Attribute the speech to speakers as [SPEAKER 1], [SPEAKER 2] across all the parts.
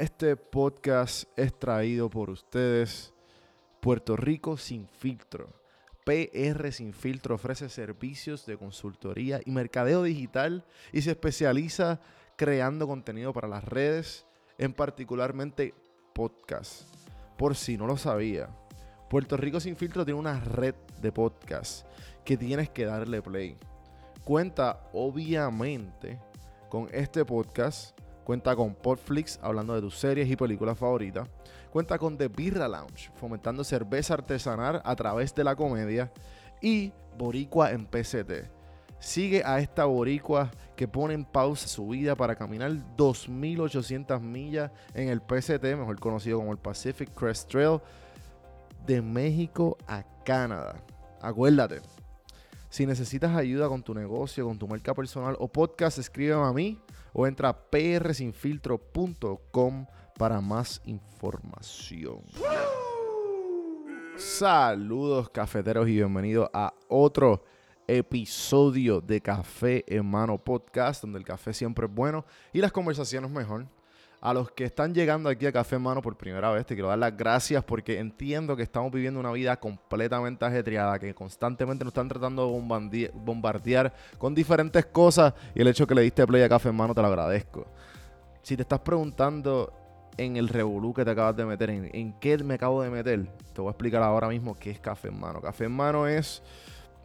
[SPEAKER 1] Este podcast es traído por ustedes. Puerto Rico sin filtro. PR Sin Filtro ofrece servicios de consultoría y mercadeo digital y se especializa creando contenido para las redes, en particularmente podcast. Por si no lo sabía, Puerto Rico Sin Filtro tiene una red de podcast que tienes que darle play. Cuenta obviamente con este podcast Cuenta con Podflix, hablando de tus series y películas favoritas. Cuenta con The Birra Lounge, fomentando cerveza artesanal a través de la comedia. Y Boricua en PCT. Sigue a esta boricua que pone en pausa su vida para caminar 2.800 millas en el PCT, mejor conocido como el Pacific Crest Trail, de México a Canadá. Acuérdate, si necesitas ayuda con tu negocio, con tu marca personal o podcast, escríbeme a mí o entra a prsinfiltro.com para más información. Saludos cafeteros y bienvenidos a otro episodio de Café en Mano Podcast, donde el café siempre es bueno y las conversaciones mejor. A los que están llegando aquí a Café en Mano por primera vez, te quiero dar las gracias porque entiendo que estamos viviendo una vida completamente ajetreada, que constantemente nos están tratando de bombardear con diferentes cosas y el hecho que le diste play a Café en Mano te lo agradezco. Si te estás preguntando en el revolú que te acabas de meter, en, en qué me acabo de meter, te voy a explicar ahora mismo qué es Café en Mano. Café en Mano es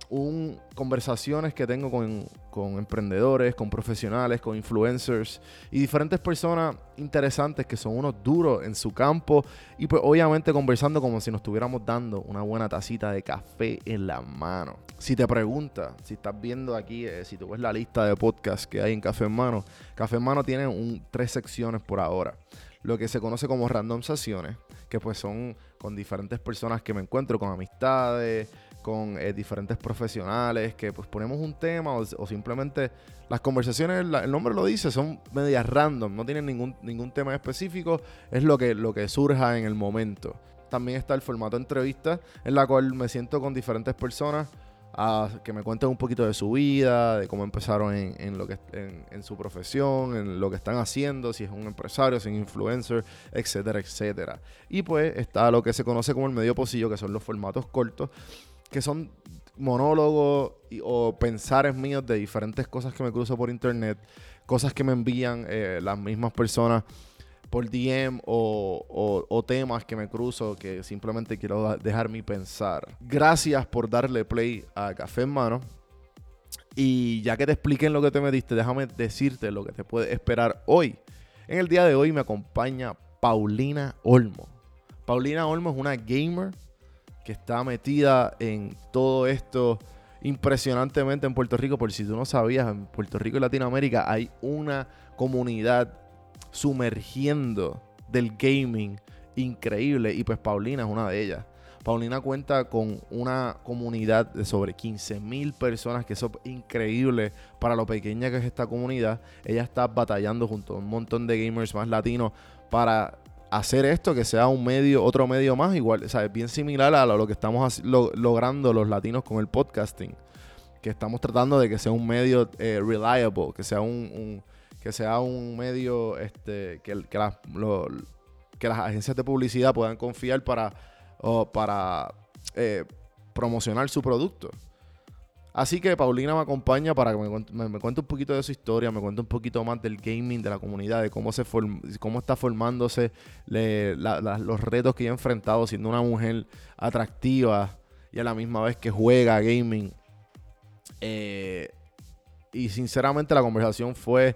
[SPEAKER 1] un, conversaciones que tengo con, con, emprendedores, con profesionales, con influencers y diferentes personas interesantes que son unos duros en su campo y pues obviamente conversando como si nos estuviéramos dando una buena tacita de café en la mano. Si te preguntas, si estás viendo aquí, eh, si tú ves la lista de podcasts que hay en Café en Mano, Café en Mano tiene un, tres secciones por ahora. Lo que se conoce como random sesiones, que pues son con diferentes personas que me encuentro, con amistades, con eh, diferentes profesionales, que pues ponemos un tema o, simplemente las conversaciones, el nombre lo dice, son medias random, no tienen ningún, ningún tema específico, es lo que, lo que surja en el momento. También está el formato entrevista, en la cual me siento con diferentes personas a que me cuenten un poquito de su vida, de cómo empezaron en, lo que, en, su profesión, en lo que están haciendo, si es un empresario, si es un influencer, etcétera, etcétera. Y pues está lo que se conoce como el medio pocillo, que son los formatos cortos, que son monólogos o pensares míos de diferentes cosas que me cruzo por internet, cosas que me envían eh, las mismas personas por DM o, temas que me cruzo que simplemente quiero dejar mi pensar. Gracias por darle play a Café en Mano. Y ya que te expliqué lo que te metiste, déjame decirte lo que te puede esperar hoy. En el día de hoy me acompaña Paulina Olmo. Paulina Olmo es una gamer que está metida en todo esto impresionantemente en Puerto Rico. Por si tú no sabías, en Puerto Rico y Latinoamérica hay una comunidad sumergiendo del gaming increíble y pues Paulina es una de ellas. Paulina cuenta con una comunidad de sobre 15 mil personas, que eso es increíble para lo pequeña que es esta comunidad. Ella está batallando junto a un montón de gamers más latinos para hacer esto que sea un medio, otro medio más, igual, o sea, es bien similar a lo, que estamos logrando los latinos con el podcasting, que estamos tratando de que sea un medio eh, reliable, que sea un, que sea un medio este, que, que, las, que las agencias de publicidad puedan confiar para, para eh, promocionar su producto. Así que Paulina me acompaña para que me, cuente un poquito de su historia, me cuente un poquito más del gaming, de la comunidad, de cómo, se cómo está formándose, los retos que ha enfrentado siendo una mujer atractiva y a la misma vez que juega gaming. Eh, y sinceramente la conversación fue,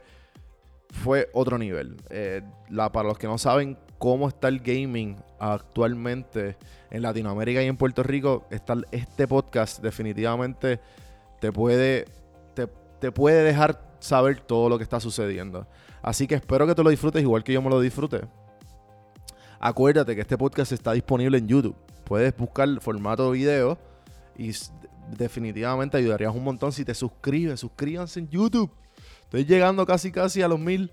[SPEAKER 1] fue otro nivel. Eh, para los que no saben cómo está el gaming actualmente en Latinoamérica y en Puerto Rico, está este podcast definitivamente te puede, te, puede dejar saber todo lo que está sucediendo. Así que espero que te lo disfrutes igual que yo me lo disfruté. Acuérdate que este podcast está disponible en YouTube. Puedes buscar el formato video y definitivamente ayudarías un montón si te suscribes. Suscríbanse en YouTube. Estoy llegando casi casi a los mil.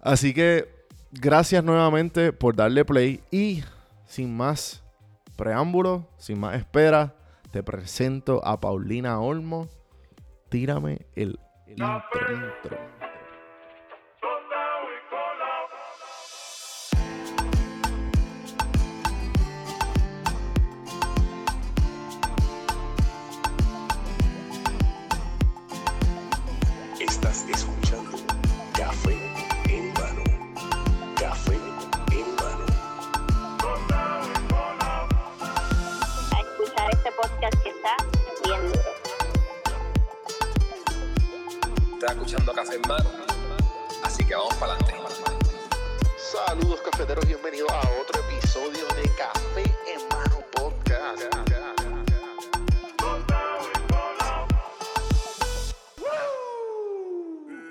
[SPEAKER 1] Así que gracias nuevamente por darle play y sin más preámbulo, sin más espera, te presento a Paulina Olmo. Tírame el, intro, podcast que está bien duro.
[SPEAKER 2] Está escuchando Café en Mano, así que vamos para adelante.
[SPEAKER 1] Saludos cafeteros, bienvenidos a otro episodio de Café en Mano Podcast.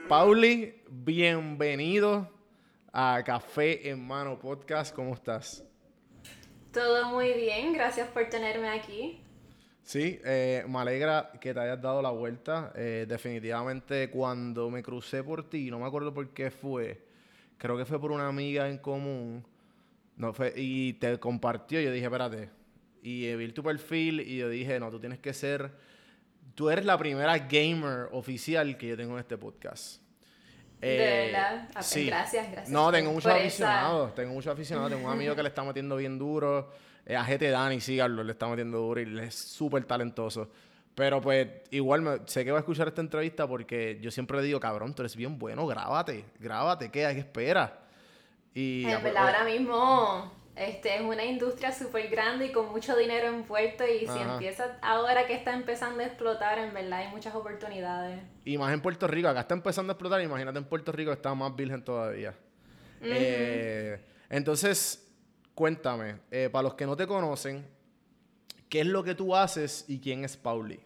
[SPEAKER 1] Pauli, bienvenido a Café en Mano Podcast. ¿Cómo estás?
[SPEAKER 3] Todo muy bien, gracias por tenerme aquí.
[SPEAKER 1] Sí, eh, me alegra que te hayas dado la vuelta. Eh, definitivamente cuando me crucé por ti, no me acuerdo por qué fue, creo que fue por una amiga en común, no fue, y te compartió, yo dije, espérate, y eh, vi tu perfil y yo dije, no, tú tienes que ser, tú eres la primera gamer oficial que yo tengo en este podcast.
[SPEAKER 3] de verdad, ah, sí. gracias, gracias.
[SPEAKER 1] No, tengo muchos aficionados, tengo muchos aficionados, tengo un amigo que le está metiendo bien duro. Eh, a GT Dani, síganlo, le está metiendo duro y él es súper talentoso. Pero pues igual me, sé que va a escuchar esta entrevista porque yo siempre le digo, cabrón, tú eres bien bueno, grábate, grábate, ¿qué? ¿Qué espera?
[SPEAKER 3] Y, en verdad, ahora mismo este, es una industria súper grande y con mucho dinero envuelto y si empieza ahora que está empezando a explotar, en verdad hay muchas oportunidades.
[SPEAKER 1] Y más en Puerto Rico, acá está empezando a explotar, imagínate en Puerto Rico está más virgen todavía. eh, entonces, cuéntame, eh, para los que no te conocen, ¿qué es lo que tú haces y quién es Pauli?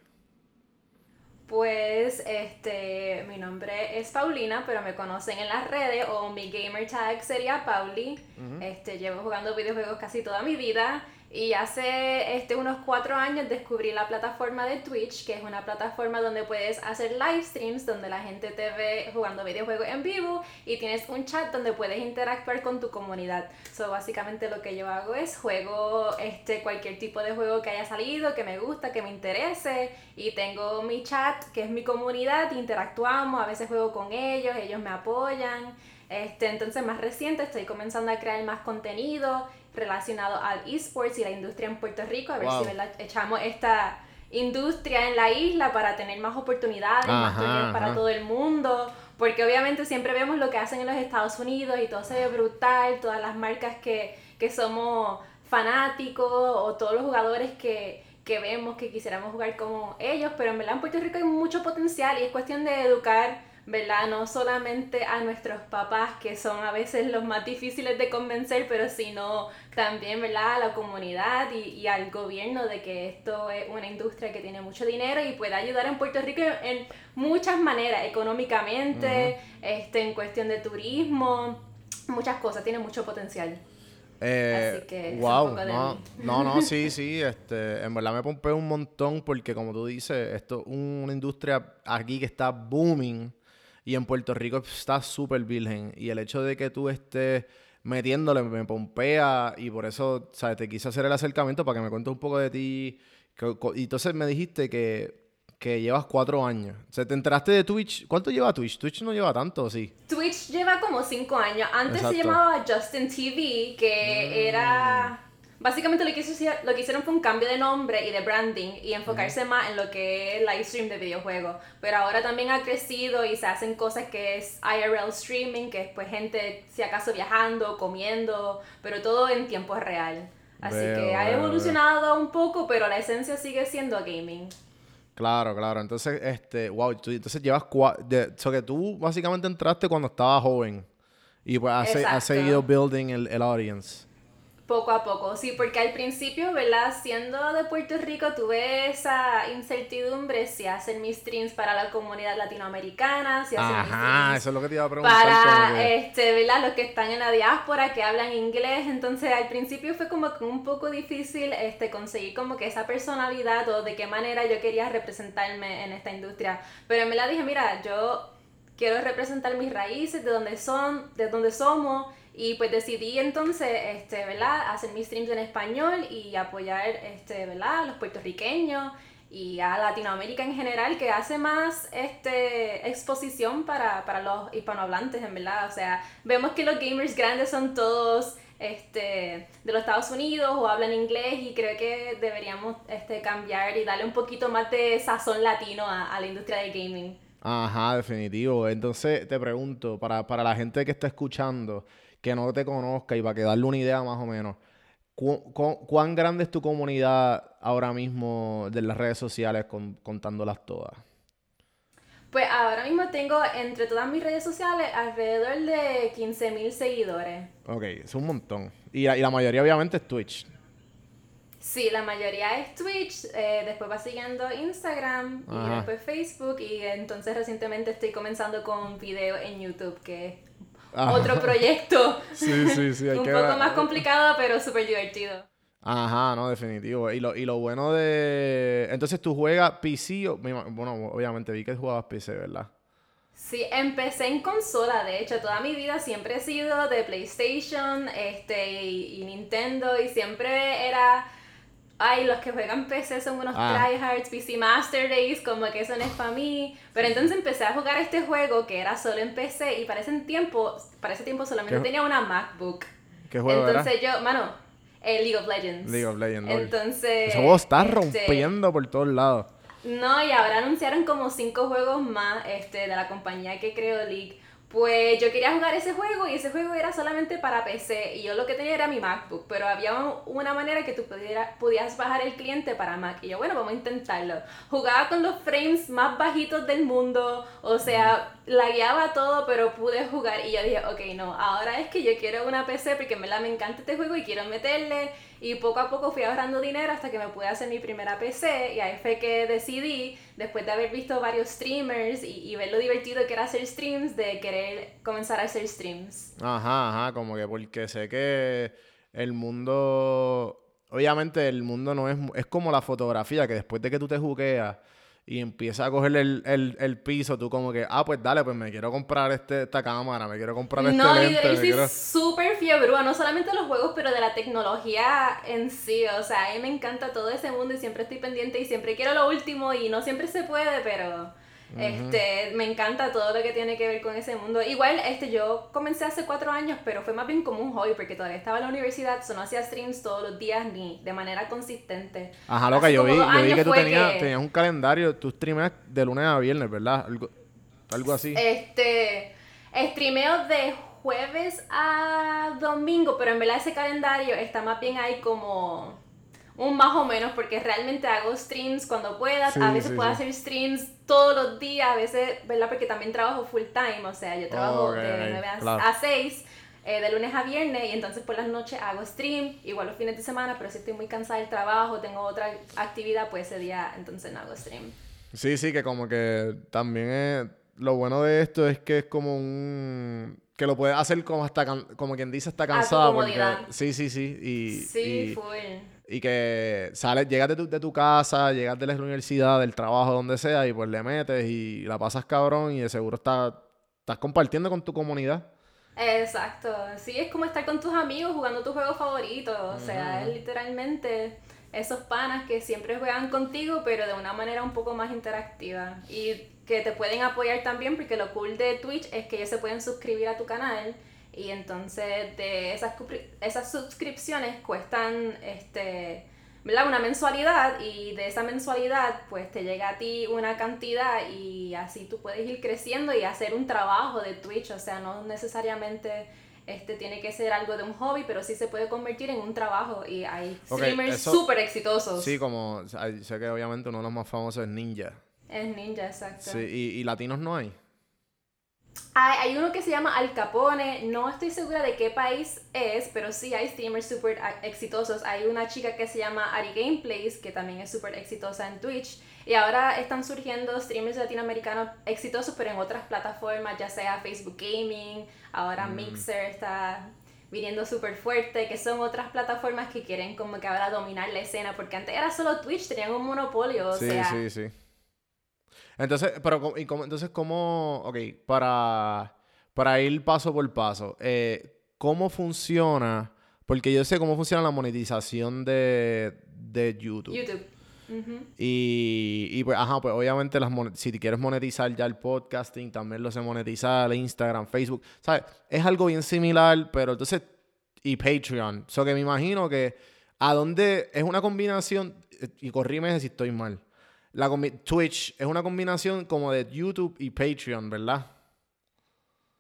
[SPEAKER 3] Pues, este, mi nombre es Paulina, pero me conocen en las redes o mi gamer tag sería Pauli. Este, llevo jugando videojuegos casi toda mi vida y hace este, unos cuatro años descubrí la plataforma de Twitch, que es una plataforma donde puedes hacer live streams, donde la gente te ve jugando videojuegos en vivo y tienes un chat donde puedes interactuar con tu comunidad. So, básicamente lo que yo hago es juego este, cualquier tipo de juego que haya salido, que me gusta, que me interese y tengo mi chat, que es mi comunidad, interactuamos, a veces juego con ellos, ellos me apoyan. Este, entonces, más reciente, estoy comenzando a crear más contenido relacionado al esports y la industria en Puerto Rico, a ver si echamos esta industria en la isla para tener más oportunidades, más torneos para todo el mundo, porque obviamente siempre vemos lo que hacen en los Estados Unidos y todo se ve brutal, todas las marcas que, que somos fanáticos o todos los jugadores que, que vemos que quisiéramos jugar como ellos, pero en verdad en Puerto Rico hay mucho potencial y es cuestión de educar ¿verdad? No solamente a nuestros papás, que son a veces los más difíciles de convencer, pero sino también, ¿verdad? A la comunidad y, y al gobierno de que esto es una industria que tiene mucho dinero y puede ayudar en Puerto Rico en muchas maneras, económicamente, este, en cuestión de turismo, muchas cosas, tiene mucho potencial.
[SPEAKER 1] Eh, Así que wow, no, no, no, sí, sí, este, en verdad me pompeo un montón porque como tú dices, esto es una industria aquí que está booming y en Puerto Rico está súper virgen. Y el hecho de que tú estés metiéndole me pompea y por eso, ¿sabes? Te quise hacer el acercamiento para que me cuentes un poco de ti. Y entonces me dijiste que, que llevas cuatro años. O sea, te enteraste de Twitch. ¿Cuánto lleva Twitch? Twitch no lleva tanto, sí.
[SPEAKER 3] Twitch lleva como cinco años. Antes se llamaba Justin TV, que mm. era Básicamente lo que, lo que hicieron fue un cambio de nombre y de branding y enfocarse más en lo que es live stream de videojuegos. Pero ahora también ha crecido y se hacen cosas que es IRL streaming, que es pues gente si acaso viajando, comiendo, pero todo en tiempo real. Así que ha evolucionado un poco, pero la esencia sigue siendo gaming.
[SPEAKER 1] Claro, claro. Entonces, este, wow, tú, entonces llevas cuatro, so que tú básicamente entraste cuando estabas joven y pues has, seguido building el, el audience.
[SPEAKER 3] Poco a poco, sí, porque al principio, ¿verdad? Siendo de Puerto Rico, tuve esa incertidumbre si hacen mis streams para la comunidad latinoamericana, si hacen
[SPEAKER 1] Ajá, eso es lo que te iba a preguntar.
[SPEAKER 3] Para, este, ¿verdad? Los que están en la diáspora, que hablan inglés. Entonces, al principio fue como que un poco difícil este, conseguir como que esa personalidad o de qué manera yo quería representarme en esta industria. Pero me la dije, mira, yo quiero representar mis raíces, de dónde son, de dónde somos y pues decidí entonces, este, ¿verdad? Hacer mis streams en español y apoyar, este, ¿verdad? A los puertorriqueños y a Latinoamérica en general, que hace más este, exposición para, para los hispanohablantes, en verdad. O sea, vemos que los gamers grandes son todos este, de los Estados Unidos o hablan inglés y creo que deberíamos este, cambiar y darle un poquito más de sazón latino a, a la industria del gaming.
[SPEAKER 1] Ajá, definitivo. Entonces te pregunto, para, para la gente que está escuchando, que no te conozca y para que darle una idea más o menos, cuán grande es tu comunidad ahora mismo de las redes sociales contándolas todas?
[SPEAKER 3] Pues ahora mismo tengo entre todas mis redes sociales alrededor de 15.000 seguidores.
[SPEAKER 1] Ok, es un montón. Y la, y la mayoría obviamente es Twitch.
[SPEAKER 3] Sí, la mayoría es Twitch, eh, después va siguiendo Instagram y después Facebook y entonces recientemente estoy comenzando con video en YouTube, que. Otro proyecto.
[SPEAKER 1] Sí, sí, sí. hay
[SPEAKER 3] Un
[SPEAKER 1] que
[SPEAKER 3] poco
[SPEAKER 1] ver-
[SPEAKER 3] más complicado, pero súper divertido.
[SPEAKER 1] Ajá, no, definitivo. Y lo, y lo bueno de... Entonces tú juegas PC, o- bueno, obviamente vi que jugabas PC, ¿verdad?
[SPEAKER 3] Sí, empecé en consola, de hecho, toda mi vida siempre he sido de PlayStation este, y, y Nintendo y siempre era, ay, los que juegan PC son unos
[SPEAKER 1] Ah.
[SPEAKER 3] tryhards, PC Master Race, como que eso no es para mí. Pero entonces empecé a jugar este juego que era solo en PC y para ese tiempo, para ese tiempo solamente tenía una MacBook.
[SPEAKER 1] ¿Qué juego
[SPEAKER 3] entonces yo, mano, el League of Legends.
[SPEAKER 1] League of Legends.
[SPEAKER 3] Entonces...
[SPEAKER 1] Ese juego está
[SPEAKER 3] este,
[SPEAKER 1] rompiendo por todos lados.
[SPEAKER 3] no, y ahora anunciaron como cinco juegos más este, de la compañía que creó League. Pues yo quería jugar ese juego y ese juego era solamente para PC y yo lo que tenía era mi MacBook, pero había un- una manera que tú pudiera, pudieras bajar el cliente para Mac y yo, bueno, vamos a intentarlo. Jugaba con los frames más bajitos del mundo, o sea, lagueaba todo, pero pude jugar y yo dije, ok, no, ahora es que yo quiero una PC porque en verdad me encanta este juego y quiero meterle y poco a poco fui ahorrando dinero hasta que me pude hacer mi primera PC y ahí fue que decidí, después de haber visto varios streamers y, ver lo divertido que era hacer streams, de querer comenzar a hacer streams.
[SPEAKER 1] Ajá, ajá, como que porque sé que el mundo, obviamente el mundo no es, es como la fotografía, que después de que tú te juqueas y empiezas a coger el, el, el piso, tú como que, ah, pues dale, pues me quiero comprar este, esta cámara, me quiero comprar este
[SPEAKER 3] No,
[SPEAKER 1] lente,
[SPEAKER 3] literal,
[SPEAKER 1] me
[SPEAKER 3] soy
[SPEAKER 1] quiero...
[SPEAKER 3] súper fiebrúa, no solamente de los juegos, pero de la tecnología en sí. O sea, a mí me encanta todo ese mundo y siempre estoy pendiente y siempre quiero lo último y no siempre se puede, pero este, me encanta todo lo que tiene que ver con ese mundo. Igual, este, yo comencé hace cuatro años, pero fue más bien como un hobby porque todavía estaba en la universidad, so no hacía streams todos los días ni de manera consistente.
[SPEAKER 1] Ajá, loca,
[SPEAKER 3] Hace
[SPEAKER 1] yo vi, yo vi que tú tenías,
[SPEAKER 3] que-
[SPEAKER 1] tenías un calendario, tú streameas de lunes a viernes, ¿verdad? Algo, algo así.
[SPEAKER 3] Este, streameo de jueves a domingo, pero en verdad ese calendario está más bien ahí como un más o menos, porque realmente hago streams cuando pueda,
[SPEAKER 1] Sí,
[SPEAKER 3] a veces
[SPEAKER 1] sí,
[SPEAKER 3] puedo
[SPEAKER 1] sí.
[SPEAKER 3] hacer streams todos los días, a veces, ¿verdad? Porque también trabajo full time, o sea, yo trabajo
[SPEAKER 1] Ok,
[SPEAKER 3] de
[SPEAKER 1] ok,
[SPEAKER 3] 9 a,
[SPEAKER 1] claro.
[SPEAKER 3] a 6. eh, de lunes a viernes y entonces por las noches hago stream, igual los fines de semana, pero si estoy muy cansada del trabajo, tengo otra actividad, pues ese día entonces no hago stream.
[SPEAKER 1] Sí, sí, que como que también es... Lo bueno de esto es que es como un... Que lo puedes hacer como hasta... can- Como quien dice, hasta
[SPEAKER 3] tu
[SPEAKER 1] cansada. Porque,
[SPEAKER 3] comodidad.
[SPEAKER 1] sí, sí, sí. Y,
[SPEAKER 3] Sí,
[SPEAKER 1] y,
[SPEAKER 3] full.
[SPEAKER 1] Y que sales, llegas de tu, de tu casa, llegas de la universidad, del trabajo, donde sea, y pues le metes y la pasas cabrón y de seguro estás, estás compartiendo con tu comunidad.
[SPEAKER 3] Exacto, sí, es como estar con tus amigos jugando tu juego favorito, o sea, es literalmente esos panas que siempre juegan contigo, pero de una manera un poco más interactiva. Y que te pueden apoyar también, porque lo cool de Twitch es que ellos se pueden suscribir a tu canal y entonces de esas, esas suscripciones cuestan, este, ¿verdad? Una mensualidad y de esa mensualidad pues te llega a ti una cantidad y así tú puedes ir creciendo y hacer un trabajo de Twitch, o sea, no necesariamente este tiene que ser algo de un hobby, pero sí se puede convertir en un trabajo y hay streamers súper exitosos.
[SPEAKER 1] Sí, como... Sé que obviamente uno de los más famosos es Ninja.
[SPEAKER 3] Es ninja, exacto.
[SPEAKER 1] Sí, y, y latinos no hay.
[SPEAKER 3] Hay, hay uno que se llama Al Capone, no estoy segura de qué país es, pero sí hay streamers súper a- exitosos. Hay una chica que se llama Ari Gameplays, que también es súper exitosa en Twitch. Y ahora están surgiendo streamers latinoamericanos exitosos, pero en otras plataformas, ya sea Facebook Gaming, ahora
[SPEAKER 1] Mm.
[SPEAKER 3] Mixer está viniendo súper fuerte, que son otras plataformas que quieren como que ahora dominar la escena, porque antes era solo Twitch, tenían un monopolio, o
[SPEAKER 1] sí,
[SPEAKER 3] sea...
[SPEAKER 1] sí, sí. Entonces, pero y cómo- entonces cómo, ok, para, para ir paso por paso, eh, ¿cómo funciona? Porque yo sé cómo funciona la monetización de, de YouTube.
[SPEAKER 3] YouTube.
[SPEAKER 1] Y, y pues, ajá, pues obviamente las si quieres monetizar ya el podcasting, también lo sé monetizar, Instagram, Facebook, ¿sabes? Es algo bien similar, pero entonces, y Patreon. So que me imagino que a dónde es una combinación, eh, y corrime si estoy mal. La Twitch es una combinación como de YouTube y Patreon, ¿verdad?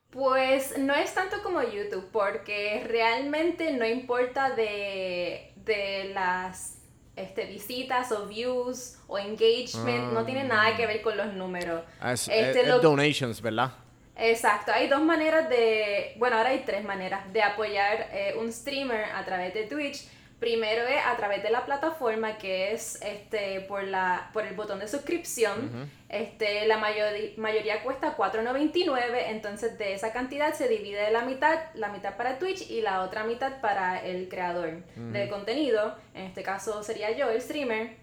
[SPEAKER 3] Pues no es tanto como YouTube, porque realmente no importa de, de las este, visitas o views o engagement, no tiene nada que ver con los números.
[SPEAKER 1] Ah, es,
[SPEAKER 3] Este,
[SPEAKER 1] es-
[SPEAKER 3] lo-
[SPEAKER 1] es donations, ¿verdad?
[SPEAKER 3] Exacto, hay dos maneras de, bueno, ahora hay tres maneras de apoyar eh, un streamer a través de Twitch. Primero es a través de la plataforma que es este por la por el botón de suscripción. Este la mayoría cuesta 4.99, entonces de esa cantidad se divide la mitad, la mitad para Twitch y la otra mitad para el creador de contenido, en este caso sería yo el streamer.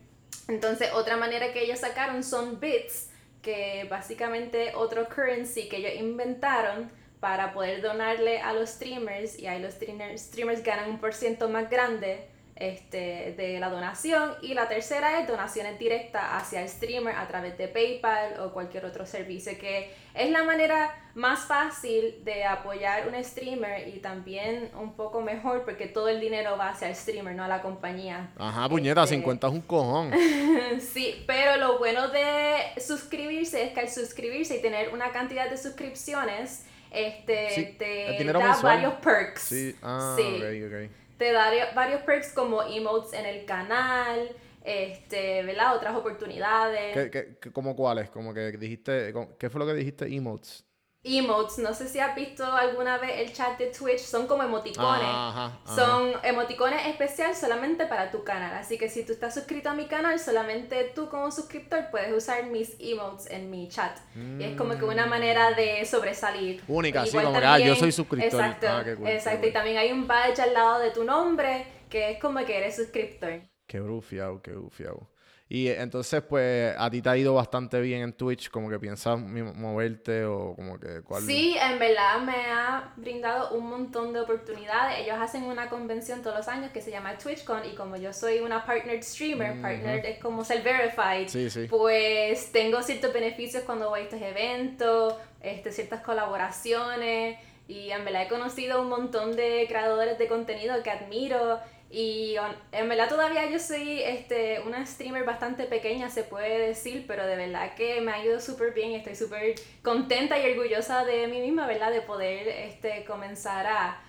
[SPEAKER 3] Entonces, otra manera que ellos sacaron son bits, que básicamente otro currency que ellos inventaron para poder donarle a los streamers y ahí los streamers, streamers ganan un por ciento más grande este, de la donación y la tercera es donaciones directas hacia el streamer a través de PayPal o cualquier otro servicio que es la manera más fácil de apoyar un streamer y también un poco mejor porque todo el dinero va hacia el streamer, no a la compañía.
[SPEAKER 1] Ajá, puñeta,
[SPEAKER 3] Este,
[SPEAKER 1] 50 es un cojón.
[SPEAKER 3] Sí, pero lo bueno de suscribirse es que al suscribirse y tener una cantidad de suscripciones, este,
[SPEAKER 1] Sí,
[SPEAKER 3] te da
[SPEAKER 1] mensual.
[SPEAKER 3] varios perks.
[SPEAKER 1] Sí, ah,
[SPEAKER 3] Sí.
[SPEAKER 1] ok, ok.
[SPEAKER 3] Te da varios perks como emotes en el canal, este, ¿verdad? Otras oportunidades.
[SPEAKER 1] ¿Qué, qué, qué- cómo cuáles? Como que dijiste, ¿qué fue lo que dijiste? Emotes.
[SPEAKER 3] Emotes, no sé si has visto alguna vez el chat de Twitch, son como emoticones.
[SPEAKER 1] Ajá, ajá.
[SPEAKER 3] Son emoticones especial solamente para tu canal. Así que si tú estás suscrito a mi canal, solamente tú como suscriptor puedes usar mis emotes en mi chat. Y es como que una manera de sobresalir.
[SPEAKER 1] Única, sí,
[SPEAKER 3] Igual
[SPEAKER 1] como que, ah, yo soy suscriptor.
[SPEAKER 3] Exacto,
[SPEAKER 1] Ah, qué cool, qué
[SPEAKER 3] exacto. Y también hay un badge al lado de tu nombre que es como que eres suscriptor.
[SPEAKER 1] Qué bufiado, qué bufiado. Y entonces, pues, a ti te ha ido bastante bien en Twitch, como que piensas moverte o como que cuál.
[SPEAKER 3] Sí, en verdad me ha brindado un montón de oportunidades. Ellos hacen una convención todos los años que se llama TwitchCon y como yo soy una partnered streamer, partnered es como ser verified,
[SPEAKER 1] Sí, sí.
[SPEAKER 3] pues tengo ciertos beneficios cuando voy a estos eventos, este, ciertas colaboraciones y en verdad he conocido un montón de creadores de contenido que admiro y en verdad todavía yo soy este, una streamer bastante pequeña, se puede decir, pero de verdad que me ha ido súper bien y estoy súper contenta y orgullosa de mí misma, ¿verdad? De poder este, comenzar a,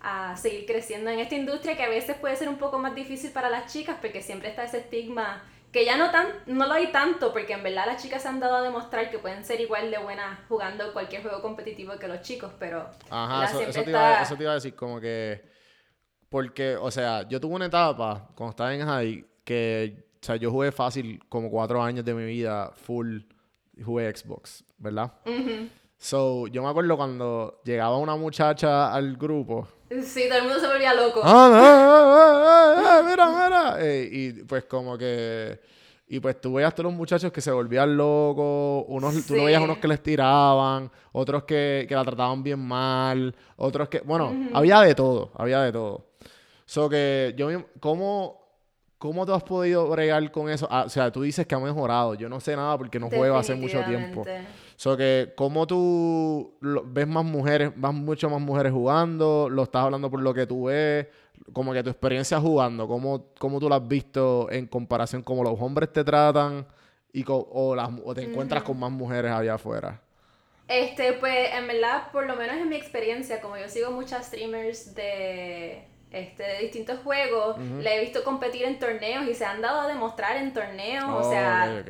[SPEAKER 3] a seguir creciendo en esta industria que a veces puede ser un poco más difícil para las chicas porque siempre está ese estigma que ya no tan no lo hay tanto porque en verdad las chicas se han dado a demostrar que pueden ser igual de buenas jugando cualquier juego competitivo que los chicos, pero
[SPEAKER 1] Ajá, eso, eso te iba,
[SPEAKER 3] está-
[SPEAKER 1] eso te iba a decir, como que. Porque, o sea, yo tuve una etapa cuando estaba en high que, o sea, yo jugué fácil como cuatro años de mi vida full, jugué Xbox, ¿verdad? So, yo me acuerdo cuando llegaba una muchacha al grupo.
[SPEAKER 3] Sí, todo el mundo se volvía loco.
[SPEAKER 1] ¡Ah, ah, ah, ah, ah, mira, mira! Eh, y pues como que... Y pues tú veías todos los muchachos que se volvían locos, unos, tú no veías unos que les tiraban, otros que, que la trataban bien mal, otros que... Bueno, había de todo, había de todo. So que yo... ¿Cómo, ¿Cómo tú has podido bregar con eso? Ah, o sea, tú dices que ha mejorado. Yo no sé nada porque no juego hace mucho tiempo. So que, ¿cómo tú lo- ves más mujeres, vas mucho más mujeres jugando? ¿Lo estás hablando por lo que tú ves? Como que tu experiencia jugando, ¿cómo, cómo tú la has visto en comparación como los hombres te tratan y o, las, o te encuentras con más mujeres allá afuera?
[SPEAKER 3] Este, pues en verdad, por lo menos en mi experiencia, como yo sigo muchas streamers de, este, de distintos juegos, le he visto competir en torneos y se han dado a demostrar en torneos, o sea,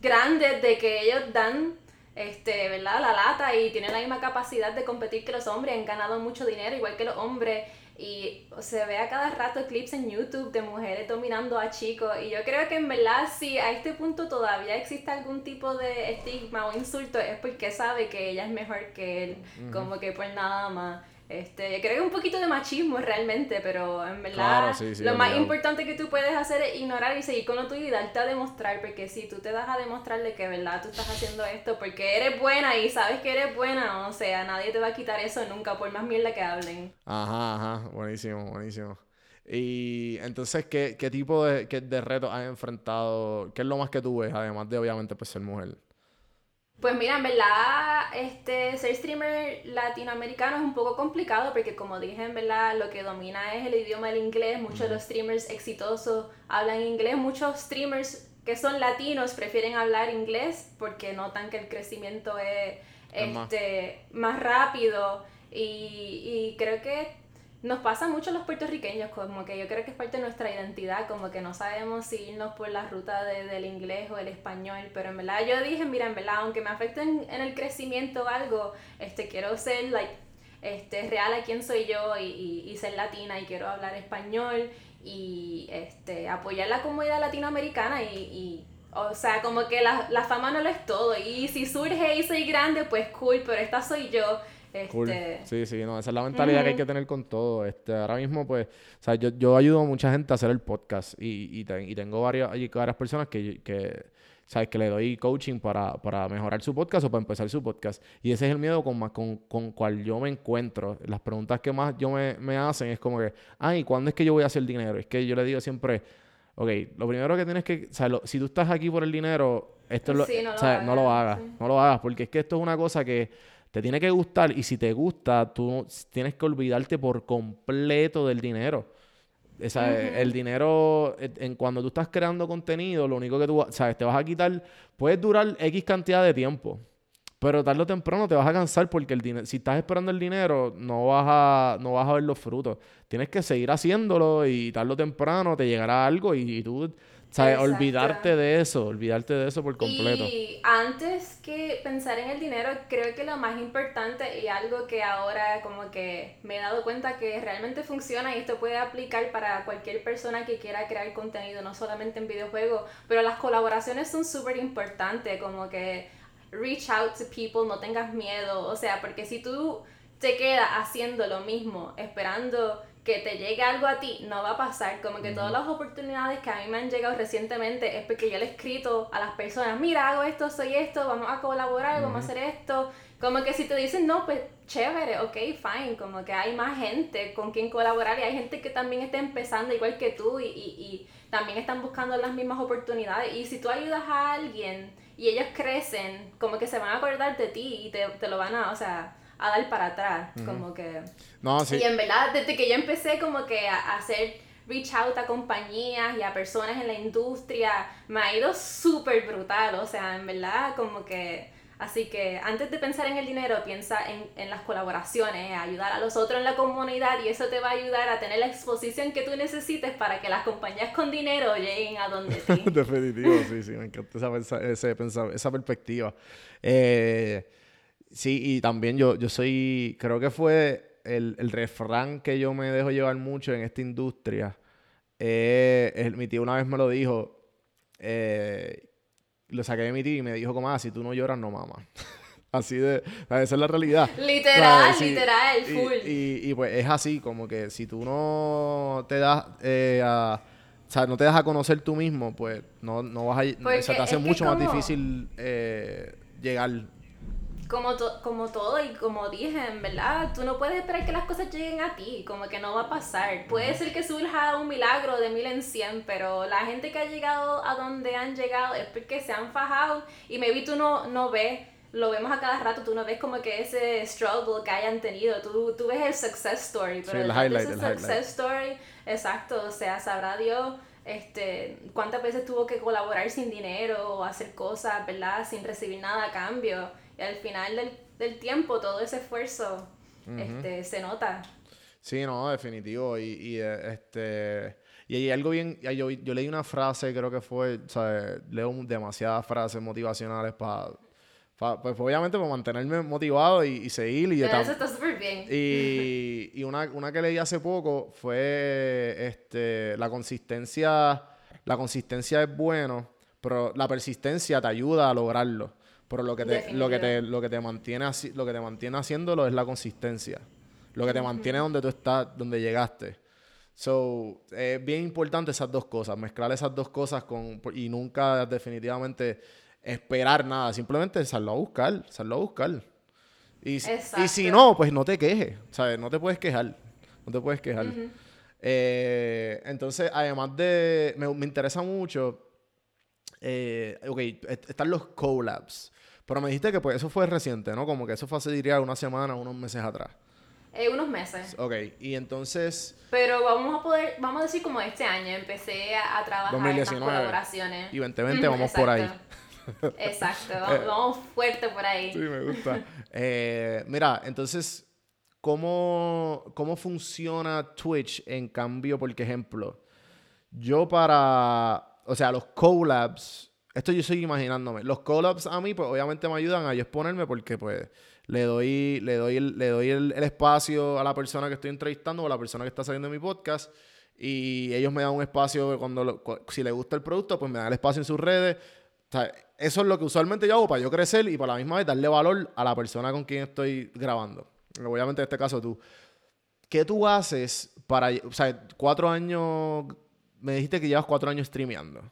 [SPEAKER 3] grandes de que ellos dan este, ¿verdad? la lata y tienen la misma capacidad de competir que los hombres, han ganado mucho dinero igual que los hombres y se ve a cada rato clips en YouTube de mujeres dominando a chicos y yo creo que en verdad si a este punto todavía existe algún tipo de estigma o insulto es porque sabe que ella es mejor que él, como que por nada más. Este, creo que un poquito de machismo realmente, pero en verdad
[SPEAKER 1] Claro, sí, sí,
[SPEAKER 3] lo más importante que tú puedes hacer es ignorar y seguir con lo tuyo y darte a demostrar, porque si tú te das a demostrarle que verdad tú estás haciendo esto porque eres buena y sabes que eres buena, o sea, nadie te va a quitar eso nunca, por más mierda que hablen.
[SPEAKER 1] Ajá, ajá, buenísimo, buenísimo. Y entonces, ¿qué, qué tipo de, qué- de retos has enfrentado? ¿Qué es lo más que tú ves, además de obviamente pues, ser mujer?
[SPEAKER 3] Pues mira, en verdad, este, ser streamer latinoamericano es un poco complicado porque como dije, en verdad, lo que domina es el idioma del inglés. Muchos de los streamers exitosos hablan inglés. Muchos streamers que son latinos prefieren hablar inglés porque notan que el crecimiento es este, más rápido. Y, y creo que nos pasa mucho a los puertorriqueños, como que yo creo que es parte de nuestra identidad, como que no sabemos si irnos por la ruta de, del inglés o el español, pero en verdad yo dije, mira, en verdad, aunque me afecte en, el crecimiento o algo, este, quiero ser, like, este, real a quién soy yo y, y, ser latina y quiero hablar español y este, apoyar la comunidad latinoamericana y, y o sea, como que la, la, fama no lo es todo. Y si surge y soy grande, pues cool, pero esta soy yo. Este...
[SPEAKER 1] Sí, sí, no, esa es la mentalidad que hay que tener con todo. Este, ahora mismo, pues, o sea, yo, yo ayudo a mucha gente a hacer el podcast y, y, y tengo varias, varias personas que, que, ¿sabes? Que le doy coaching para, para mejorar su podcast o para empezar su podcast. Y ese es el miedo con, con, con cual yo me encuentro. Las preguntas que más yo me, me hacen es como que, ay, ¿cuándo es que yo voy a hacer dinero? Es que yo le digo siempre, ok, lo primero que tienes que, o sea, si tú estás aquí por el dinero, esto es lo, no, o sea, lo no, lo hagas, no lo hagas, porque es que esto es una cosa que te tiene que gustar y si te gusta, tú tienes que olvidarte por completo del dinero. O sea, el dinero, en, cuando tú estás creando contenido, lo único que tú, sabes, te vas a quitar, puedes durar X cantidad de tiempo, pero tarde o temprano te vas a cansar porque el dinero, si estás esperando el dinero, no vas a, no vas a ver los frutos. Tienes que seguir haciéndolo y tarde o temprano te llegará algo y tú sea, olvidarte de eso, olvidarte de eso por completo.
[SPEAKER 3] Y antes que pensar en el dinero, creo que lo más importante y algo que ahora como que me he dado cuenta que realmente funciona y esto puede aplicar para cualquier persona que quiera crear contenido, no solamente en videojuegos, pero las colaboraciones son súper importantes, como que reach out to people, no tengas miedo, o sea, porque si tú te quedas haciendo lo mismo, esperando que te llegue algo a ti no va a pasar. Como que todas las oportunidades que a mí me han llegado recientemente es porque yo le he escrito a las personas, mira, hago esto, soy esto, vamos a colaborar, vamos a hacer esto. Como que si te dicen no, pues chévere, ok, fine. Como que hay más gente con quien colaborar y hay gente que también está empezando igual que tú y, y, y también están buscando las mismas oportunidades. Y si tú ayudas a alguien y ellos crecen, como que se van a acordar de ti y te, te lo van a, o sea, a dar para atrás, como que...
[SPEAKER 1] No, sí.
[SPEAKER 3] Y en verdad, desde que yo empecé como que a, hacer reach out a compañías y a personas en la industria, me ha ido súper brutal, o sea, en verdad como que... Así que antes de pensar en el dinero, piensa en, en, las colaboraciones, ayudar a los otros en la comunidad y eso te va a ayudar a tener la exposición que tú necesites para que las compañías con dinero lleguen a donde ti.
[SPEAKER 1] Definitivo, sí, sí, me encanta esa, esa, esa perspectiva. Eh, Sí, y también yo, yo soy, creo que fue el, el refrán que yo me dejo llevar mucho en esta industria. Eh, mi tío una vez me lo dijo, eh, lo saqué de mi tío y me dijo como, ah, si tú no lloras, no mamas. así de, esa es la realidad.
[SPEAKER 3] Literal, literal, full.
[SPEAKER 1] Y, y, pues es así, como que si tú no te das eh, a... O sea, no te das a conocer tú mismo, pues no, no vas a... se te hace mucho más difícil eh, llegar
[SPEAKER 3] como, como todo y como dije, en verdad, tú no puedes esperar que las cosas lleguen a ti, como que no va a pasar. Puede ser que surja un milagro de mil en cien, pero la gente que ha llegado a donde han llegado es porque se han fajado y maybe tú no, no ves, lo vemos a cada rato, tú no ves como que ese struggle que hayan tenido, tú, tú ves el success story, pero el highlight, ese success story, exacto, o sea, sabrá Dios este, cuántas veces tuvo que colaborar sin dinero o hacer cosas, ¿verdad? Sin recibir nada a cambio. Y al final del, del tiempo, todo ese esfuerzo este, se nota.
[SPEAKER 1] Sí, no, definitivo. Y, y eh, este. Y hay algo bien. Yo, yo leí una frase, creo que fue. O sea, leo demasiadas frases motivacionales para. pues obviamente para mantenerme motivado y, seguir. Y,
[SPEAKER 3] eso está súper bien.
[SPEAKER 1] Y, y una, una, que leí hace poco fue este, la consistencia. La consistencia es bueno, pero la persistencia te ayuda a lograrlo. Pero lo que te, lo que te, lo que te mantiene lo que te mantiene haciéndolo es la consistencia. Lo que te mantiene donde tú estás, donde llegaste. So, es bien importante esas dos cosas, mezclar esas dos cosas con, y nunca definitivamente esperar nada, simplemente salirlo a buscar, a buscar. Y, y si no, pues no te quejes, ¿sabes? No te puedes quejar, no te puedes quejar. Eh, entonces, además de, me, me interesa mucho, eh, ok, están los collabs. Pero me dijiste que pues eso fue reciente, ¿no? Como que eso fue hace, diría, una semana, unos meses atrás.
[SPEAKER 3] Eh, unos meses.
[SPEAKER 1] Ok, y entonces...
[SPEAKER 3] Pero vamos a poder, vamos a decir como este año, empecé a, trabajar en las colaboraciones.
[SPEAKER 1] Y 2020 vamos por ahí.
[SPEAKER 3] Exacto, vamos, fuerte por ahí.
[SPEAKER 1] Sí, me gusta. Eh, mira, entonces, cómo, cómo funciona Twitch en cambio, por ejemplo, yo para, o sea, los collabs, esto yo estoy imaginándome, los collabs a mí pues obviamente me ayudan a yo exponerme porque pues le doy, le doy, el, le doy el, espacio a la persona que estoy entrevistando o a la persona que está saliendo de mi podcast y ellos me dan un espacio cuando si les gusta el producto pues me dan el espacio en sus redes eso es lo que usualmente yo hago para yo crecer y para la misma vez darle valor a la persona con quien estoy grabando. Obviamente en este caso tú. ¿Qué tú haces para, o sea, cuatro años, me dijiste que llevas cuatro años streameando?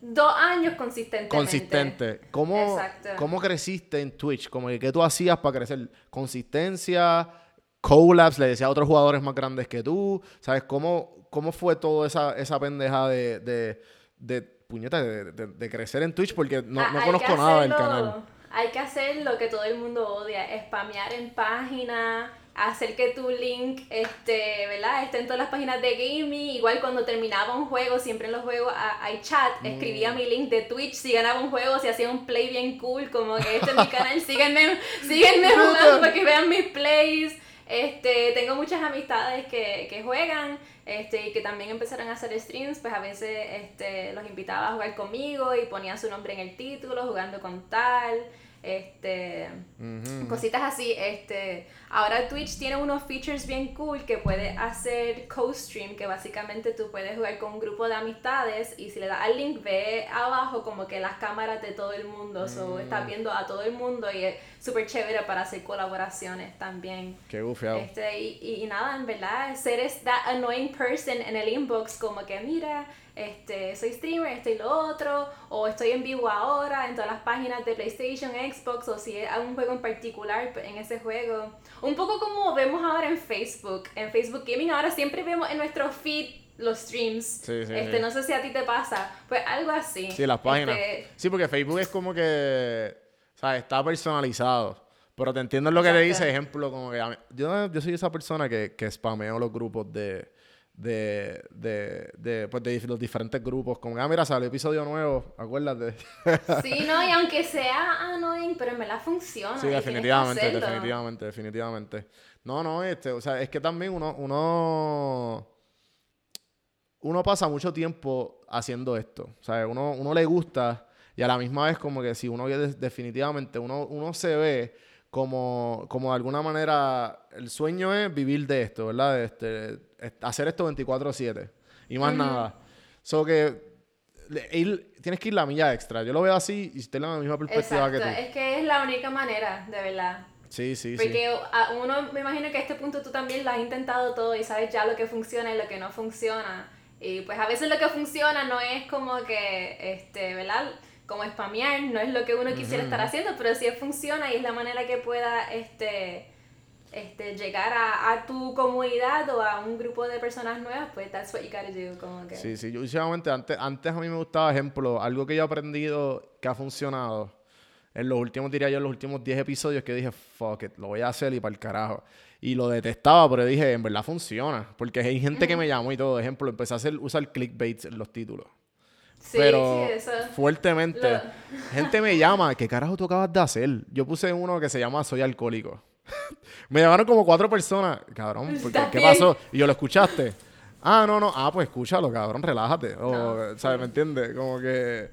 [SPEAKER 3] Dos años consistentemente.
[SPEAKER 1] Consistente. ¿Cómo, ¿Cómo creciste en Twitch? Como que, ¿Qué tú hacías para crecer? ¿Consistencia? ¿Collabs? ¿Le decía a otros jugadores más grandes que tú? ¿Sabes? ¿Cómo, cómo fue toda esa, esa pendeja de, de, de puñeta, de, de, crecer en Twitch? Porque no, no conozco nada del canal.
[SPEAKER 3] Hay que hacer lo que todo el mundo odia, spamear en páginas, hacer que tu link este, ¿verdad? esté en todas las páginas de gaming. Igual cuando terminaba un juego, siempre en los juegos hay chat, mm. escribía mi link de Twitch si ganaba un juego, si hacía un play bien cool, como que este es mi canal, síguenme, síguenme jugando para que vean mis plays. Este, tengo muchas amistades que, que juegan este, y que también empezaron a hacer streams, pues a veces este, los invitaba a jugar conmigo y ponían su nombre en el título, jugando con tal este cositas así este ahora Twitch tiene unos features bien cool que puede hacer co-stream que básicamente tú puedes jugar con un grupo de amistades y si le das al link ve abajo como que las cámaras de todo el mundo. O estás mm. viendo a todo el mundo y es súper chévere para hacer colaboraciones también.
[SPEAKER 1] Qué gufiado
[SPEAKER 3] este y, y, nada en verdad ser that annoying person en el inbox como que mira este, soy streamer, estoy lo otro, o estoy en vivo ahora en todas las páginas de PlayStation, Xbox, o si es un juego en particular en ese juego. Un poco como vemos ahora en Facebook, en Facebook Gaming, ahora siempre vemos en nuestro feed los streams. Sí, sí, este, No sé si a ti te pasa, pues algo así.
[SPEAKER 1] Sí, las páginas. Este, sí, porque Facebook es como que, o sea, está personalizado. Pero te entiendo lo que te dice, ejemplo, como que yo, yo soy esa persona que, que spameo los grupos de, de, de, de, pues de los diferentes grupos. Como, ah, mira, sale episodio nuevo, acuérdate.
[SPEAKER 3] sí, no, y aunque sea annoying, pero me la funciona.
[SPEAKER 1] Sí, definitivamente, definitivamente, definitivamente. No, no, este, o sea, es que también uno, uno, uno pasa mucho tiempo haciendo esto. O sea, uno, uno le gusta y a la misma vez como que si uno definitivamente, uno, uno se ve como, como de alguna manera el sueño es vivir de esto, ¿verdad? Este, hacer esto 24/7 y más nada. So que tienes que ir la milla extra. Yo lo veo así y en la misma perspectiva que tú.
[SPEAKER 3] Es que es la única manera, de verdad.
[SPEAKER 1] Sí, sí,
[SPEAKER 3] sí. Porque uno me imagino que a este punto tú también lo has intentado todo y sabes ya lo que funciona y lo que no funciona. Y pues a veces lo que funciona no es como que, este, ¿verdad? Como spamear, no es lo que uno quisiera estar haciendo, pero si funciona y es la manera que pueda este, este, llegar a, a, tu comunidad o a un grupo de personas nuevas, pues that's what you gotta do. Como que...
[SPEAKER 1] Sí, sí, yo últimamente, antes, antes a mí me gustaba, ejemplo, algo que yo he aprendido que ha funcionado en los últimos, diría yo, en los últimos 10 episodios que dije, fuck it, lo voy a hacer y para el carajo. Y lo detestaba, pero dije, en verdad funciona. Porque hay gente que me llamó y todo. Ejemplo, empecé a hacer, usar clickbait en los títulos pero fuertemente. Gente me llama, ¿qué carajo tú acabas de hacer? Yo puse uno que se llama Soy alcohólico. me llamaron como cuatro personas, cabrón, ¿qué pasó? Y yo lo escuchaste. Ah, no, no, ah, pues escúchalo, cabrón, relájate. O, ¿sabes? ¿Me entiendes? Como que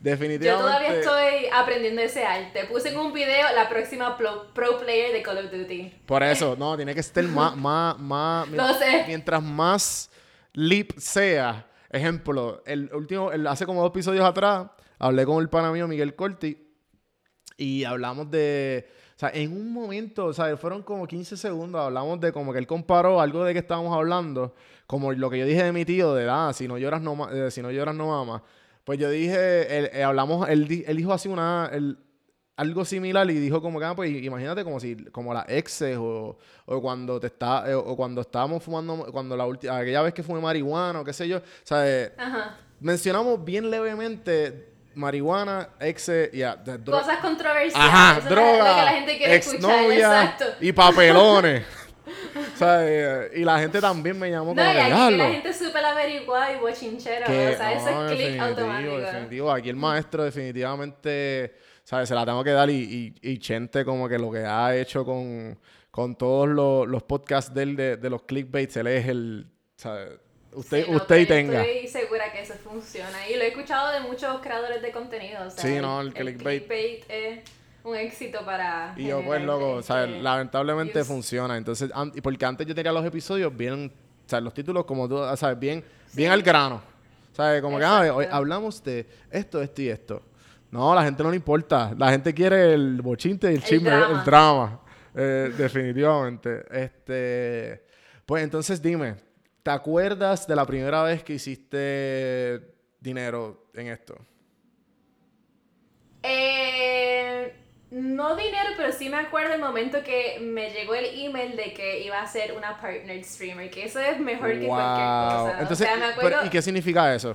[SPEAKER 1] definitivamente. Yo
[SPEAKER 3] todavía estoy aprendiendo ese arte. Puse en un video la próxima pro, player de Call of Duty.
[SPEAKER 1] Por eso, no, tiene que ser más, más, más. sé. Mientras más lip sea Ejemplo, el último, hace como dos episodios atrás, hablé con el pana mío Miguel Corti y hablamos de. O sea, en un momento, o sea, fueron como 15 segundos, hablamos de como que él comparó algo de que estábamos hablando, como lo que yo dije de mi tío, de ah, si no lloras no, eh, si no lloras no mamas. Pues yo dije, eh, hablamos, él, él, dijo así una, algo similar y dijo como que, ah, pues imagínate como si, como las exes o, o cuando te está, eh, o cuando estábamos fumando, cuando la última, aquella vez que fumé marihuana o qué sé yo, o sea, eh, mencionamos bien levemente marihuana, exes y
[SPEAKER 3] cosas controversiales.
[SPEAKER 1] Ajá, droga, exnovia y papelones. o sea, eh, y la gente también me llamó
[SPEAKER 3] no, como y aquí la gente supe la averigua y bochinchera. O sea, eso es click automático.
[SPEAKER 1] Definitivo. Aquí el maestro definitivamente ¿sabes? Se la tengo que dar y, y, Chente como que lo que ha hecho con, con todos los, los podcasts de, él de, de los clickbaits, él es el... ¿sabe? Usted,
[SPEAKER 3] Sí, no,
[SPEAKER 1] usted y tenga.
[SPEAKER 3] Estoy segura que eso funciona. Y lo he escuchado de muchos creadores de contenido. O sea,
[SPEAKER 1] Sí, no, el clickbait.
[SPEAKER 3] es un éxito para.
[SPEAKER 1] Y yo, pues, loco, o sea, lamentablemente
[SPEAKER 3] views.
[SPEAKER 1] funciona. Entonces, porque antes yo tenía los episodios bien, o sea, los títulos como tú, sabes, bien, bien al grano. ¿Sabes? Como que, ah, hoy hablamos de esto, esto y esto. No, la gente no le importa. La gente quiere el bochinte y el,
[SPEAKER 3] El
[SPEAKER 1] chisme, el
[SPEAKER 3] drama.
[SPEAKER 1] drama. Eh, definitivamente. Este, pues entonces dime, ¿te acuerdas de la primera vez que hiciste dinero en esto?
[SPEAKER 3] Eh, no dinero, pero sí me acuerdo el momento que me llegó el email de que iba a ser una partnered streamer, que eso es mejor que cualquier cosa.
[SPEAKER 1] Entonces,
[SPEAKER 3] o sea, me
[SPEAKER 1] pero,
[SPEAKER 3] acuerdo,
[SPEAKER 1] ¿y qué significa eso?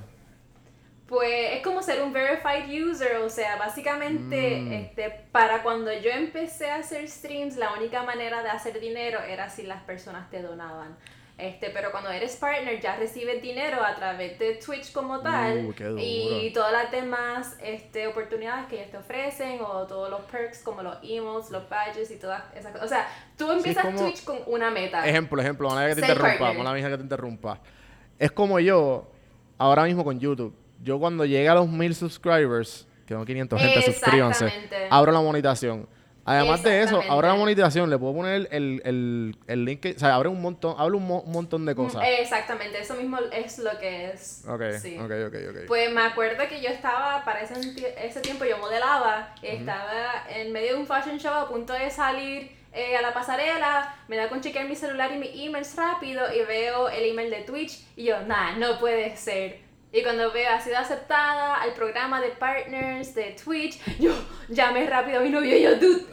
[SPEAKER 3] Pues es como ser un verified user, o sea, básicamente
[SPEAKER 1] Mm.
[SPEAKER 3] este, para cuando yo empecé a hacer streams, la única manera de hacer dinero era si las personas te donaban. Este, pero cuando eres partner ya recibes dinero a través de Twitch como tal
[SPEAKER 1] Uh, qué duro.
[SPEAKER 3] y todas las demás este, oportunidades que ellos te ofrecen o todos los perks como los emotes, los badges y todas esas cosas. O sea, tú empiezas
[SPEAKER 1] como-
[SPEAKER 3] Twitch con una meta.
[SPEAKER 1] Ejemplo, ejemplo, una vez que te
[SPEAKER 3] Ser
[SPEAKER 1] interrumpa,
[SPEAKER 3] partner.
[SPEAKER 1] una vez que te interrumpa. Es como yo, ahora mismo con YouTube. Yo cuando llegue a los mil subscribers, que son 500 gente, suscríbanse,
[SPEAKER 3] Exactamente.
[SPEAKER 1] abro la monetización. Además de eso, abro la monetización, le puedo poner el, el, el link, que, o sea, abre un montón, hablo un, mo- un montón de cosas.
[SPEAKER 3] Exactamente, eso mismo es lo que es.
[SPEAKER 1] ok,
[SPEAKER 3] sí.
[SPEAKER 1] ok, ok, ok.
[SPEAKER 3] Pues me acuerdo que yo estaba, para ese, ese tiempo yo modelaba, estaba en medio de un fashion show a punto de salir eh, a la pasarela, me da con chequear mi celular y mis emails rápido y veo el email de Twitch y yo, nah, no puede ser. Y cuando veo ha sido aceptada al programa de partners de Twitch, yo llamé rápido a mi novio y yo, dude,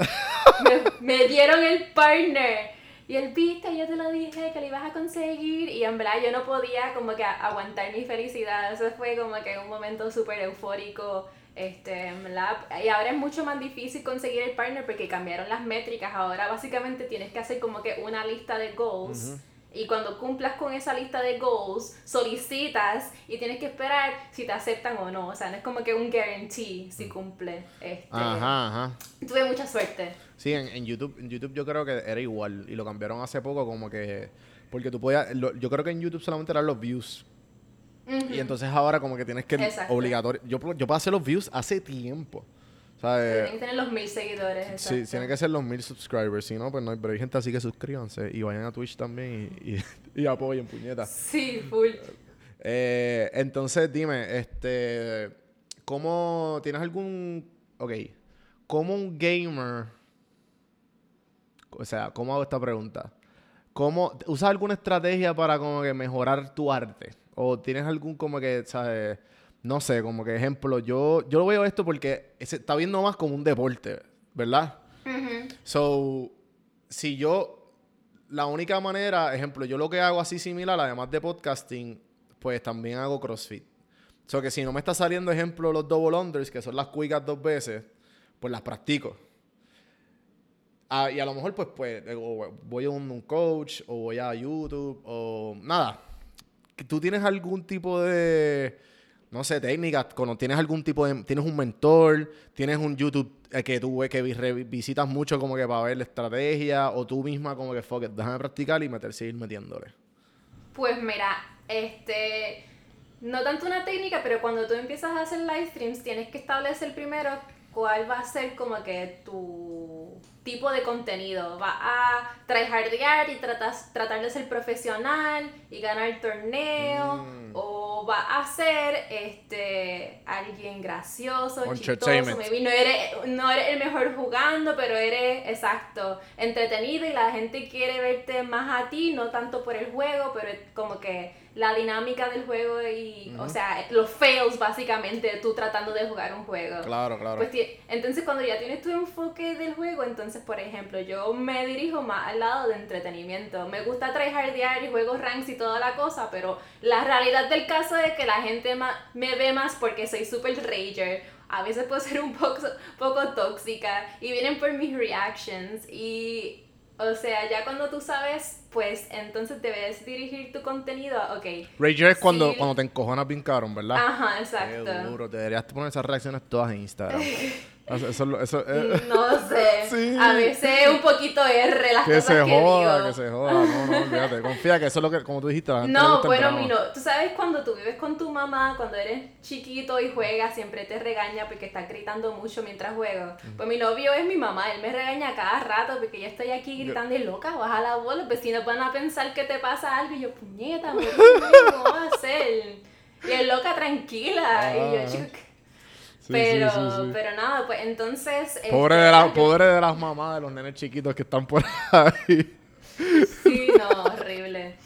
[SPEAKER 3] me, me dieron el partner. Y él, viste, yo te lo dije que lo ibas a conseguir. Y en verdad yo no podía como que aguantar mi felicidad. Eso fue como que un momento súper eufórico. Este. Y ahora es mucho más difícil conseguir el partner porque cambiaron las métricas. Ahora básicamente tienes que hacer como que una lista de goals. Y cuando cumplas con esa lista de goals, solicitas y tienes que esperar si te aceptan o no. O sea, no es como que un guarantee si cumple. Este,
[SPEAKER 1] Ajá, ajá.
[SPEAKER 3] Tuve mucha suerte.
[SPEAKER 1] Sí, en, en YouTube, en YouTube yo creo que era igual y lo cambiaron hace poco como que porque tú podías, lo- yo creo que en YouTube solamente eran los views y entonces ahora como que tienes que
[SPEAKER 3] Exacto.
[SPEAKER 1] obligatorio, yo yo pasé los views hace tiempo,
[SPEAKER 3] Tienen que tener los mil seguidores.
[SPEAKER 1] Sí,
[SPEAKER 3] exacto.
[SPEAKER 1] tiene que ser los mil subscribers, si no, pues no hay, pero hay gente así que suscríbanse y vayan a Twitch también y, y, y apoyen, puñetas.
[SPEAKER 3] Sí, full.
[SPEAKER 1] Eh, entonces, dime, este, ¿cómo tienes algún, ok, cómo un gamer, o sea, cómo hago esta pregunta? ¿Cómo, usas alguna estrategia para como que mejorar tu arte? ¿O tienes algún como que, sabes, no sé, como que ejemplo, yo, yo veo esto porque se está viendo más como un deporte, ¿verdad? So, si yo, la única manera, ejemplo, yo lo que hago así similar, además de podcasting, pues también hago CrossFit. So que si no me está saliendo, ejemplo, los double unders, que son las cuicas dos veces, pues las practico. Ah, y a lo mejor, pues, pues, o voy a un, un coach, o voy a YouTube, o nada. ¿Tú tienes algún tipo de, no sé, técnicas? Cuando tienes algún tipo de, tienes un mentor, tienes un YouTube eh, que tú ves que vi- revisitas mucho como que para ver la estrategia, o tú misma como que, fuck déjame practicar y meter, seguir metiéndole.
[SPEAKER 3] Pues mira, este. No tanto una técnica, pero cuando tú empiezas a hacer live streams, tienes que establecer primero cuál va a ser como que tu tipo de contenido. Va a tryhardear y tratas, tratar de ser profesional y ganar torneo.
[SPEAKER 1] Mm.
[SPEAKER 3] O va a ser este alguien gracioso, chistoso. Maybe no eres, no eres el mejor jugando, pero eres exacto, entretenido y la gente quiere verte más a ti, no tanto por el juego, pero como que la dinámica del juego y, o sea, los fails básicamente tú tratando de jugar un juego.
[SPEAKER 1] Claro, claro.
[SPEAKER 3] Pues entonces cuando ya tienes tu enfoque del juego, entonces por ejemplo yo me dirijo más al lado de entretenimiento. Me gusta tryhardear y juego ranks y toda la cosa, pero la realidad del caso es que la gente me ve más porque soy super rager. A veces puedo ser un poco, poco tóxica y vienen por mis reactions y... O sea, ya cuando tú sabes, pues entonces debes dirigir tu contenido a, ok.
[SPEAKER 1] Rager es cuando,
[SPEAKER 3] sí.
[SPEAKER 1] cuando te encojonas bien cabrón, ¿verdad?
[SPEAKER 3] Ajá,
[SPEAKER 1] Qué
[SPEAKER 3] exacto.
[SPEAKER 1] duro. Te deberías poner esas reacciones todas en Instagram. Eso, eso, eso, eh,
[SPEAKER 3] No sé.
[SPEAKER 1] Sí.
[SPEAKER 3] A veces un poquito R las
[SPEAKER 1] que
[SPEAKER 3] cosas
[SPEAKER 1] se
[SPEAKER 3] que
[SPEAKER 1] joda,
[SPEAKER 3] digo.
[SPEAKER 1] que se joda. No, no, olvídate. Confía que eso es lo que, como tú dijiste, la gente
[SPEAKER 3] No, bueno,
[SPEAKER 1] drama.
[SPEAKER 3] mi no. Tú sabes cuando tú vives con tu mamá, cuando eres chiquito y juegas, siempre te regaña porque estás gritando mucho mientras juego. Pues mi novio es mi mamá, él me regaña cada rato porque yo estoy aquí gritando y loca, baja la voz, los vecinos van a pensar que te pasa algo y yo, puñeta, ¿cómo va a hacer? Y él loca, tranquila. y yo,
[SPEAKER 1] Ah.
[SPEAKER 3] Pero,
[SPEAKER 1] sí, sí, sí.
[SPEAKER 3] pero nada, pues entonces.
[SPEAKER 1] Pobre,
[SPEAKER 3] este,
[SPEAKER 1] de la, pobre de las mamás de los nenes chiquitos que están por ahí.
[SPEAKER 3] Sí, no, horrible.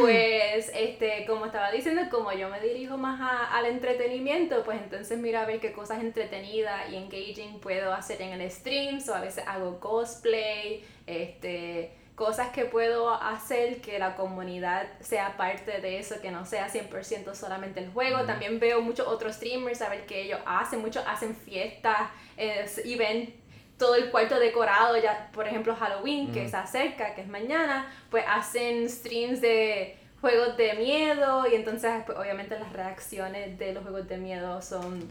[SPEAKER 3] Pues, este, como estaba diciendo, como yo me dirijo más a- al entretenimiento, pues entonces mira a ver qué cosas entretenidas y engaging puedo hacer en el stream. O a veces hago cosplay, este, cosas que puedo hacer que la comunidad sea parte de eso, que no sea 100% solamente el juego. También veo muchos otros streamers, a ver qué ellos hacen. Muchos hacen fiestas eh, y ven todo el cuarto decorado, ya por ejemplo Halloween, que se acerca, que es mañana, pues hacen streams de juegos de miedo y entonces pues, obviamente las reacciones de los juegos de miedo son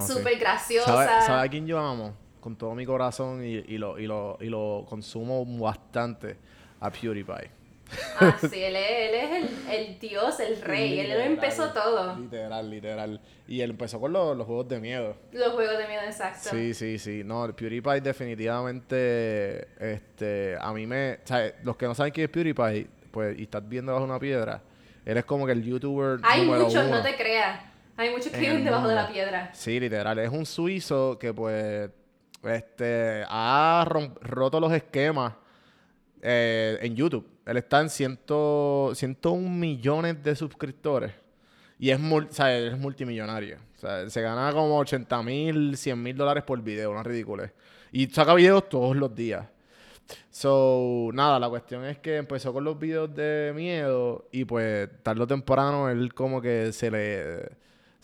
[SPEAKER 3] súper graciosas.
[SPEAKER 1] ¿Sabe, sabe a quién yo amo? Con todo mi corazón y, y, lo, y, lo, y lo consumo bastante. A PewDiePie.
[SPEAKER 3] Ah, sí, él es, él es el, el dios, el rey, él lo
[SPEAKER 1] Literal,
[SPEAKER 3] empezó todo.
[SPEAKER 1] Literal, literal. Y él empezó con los, los juegos de miedo.
[SPEAKER 3] Los juegos de miedo, exacto.
[SPEAKER 1] Sí, sí, sí. No, el PewDiePie definitivamente, este, a mí me, o sea, los que no saben quién es PewDiePie, pues, y estás viendo bajo una piedra, él es como que el youtuber
[SPEAKER 3] Hay muchos,
[SPEAKER 1] uno.
[SPEAKER 3] no te creas. Hay muchos que viven debajo de la piedra.
[SPEAKER 1] Sí, literal. Es un suizo que, pues, este, ha roto los esquemas eh, en YouTube. Él está en ciento, 101 millones de suscriptores. Y es, mul- o sea, es multimillonario. O sea, se gana como 80 mil, 100 mil dólares por video, una ridícula. Y saca videos todos los días. So, nada, la cuestión es que empezó con los videos de miedo y pues tarde o temprano él como que se le...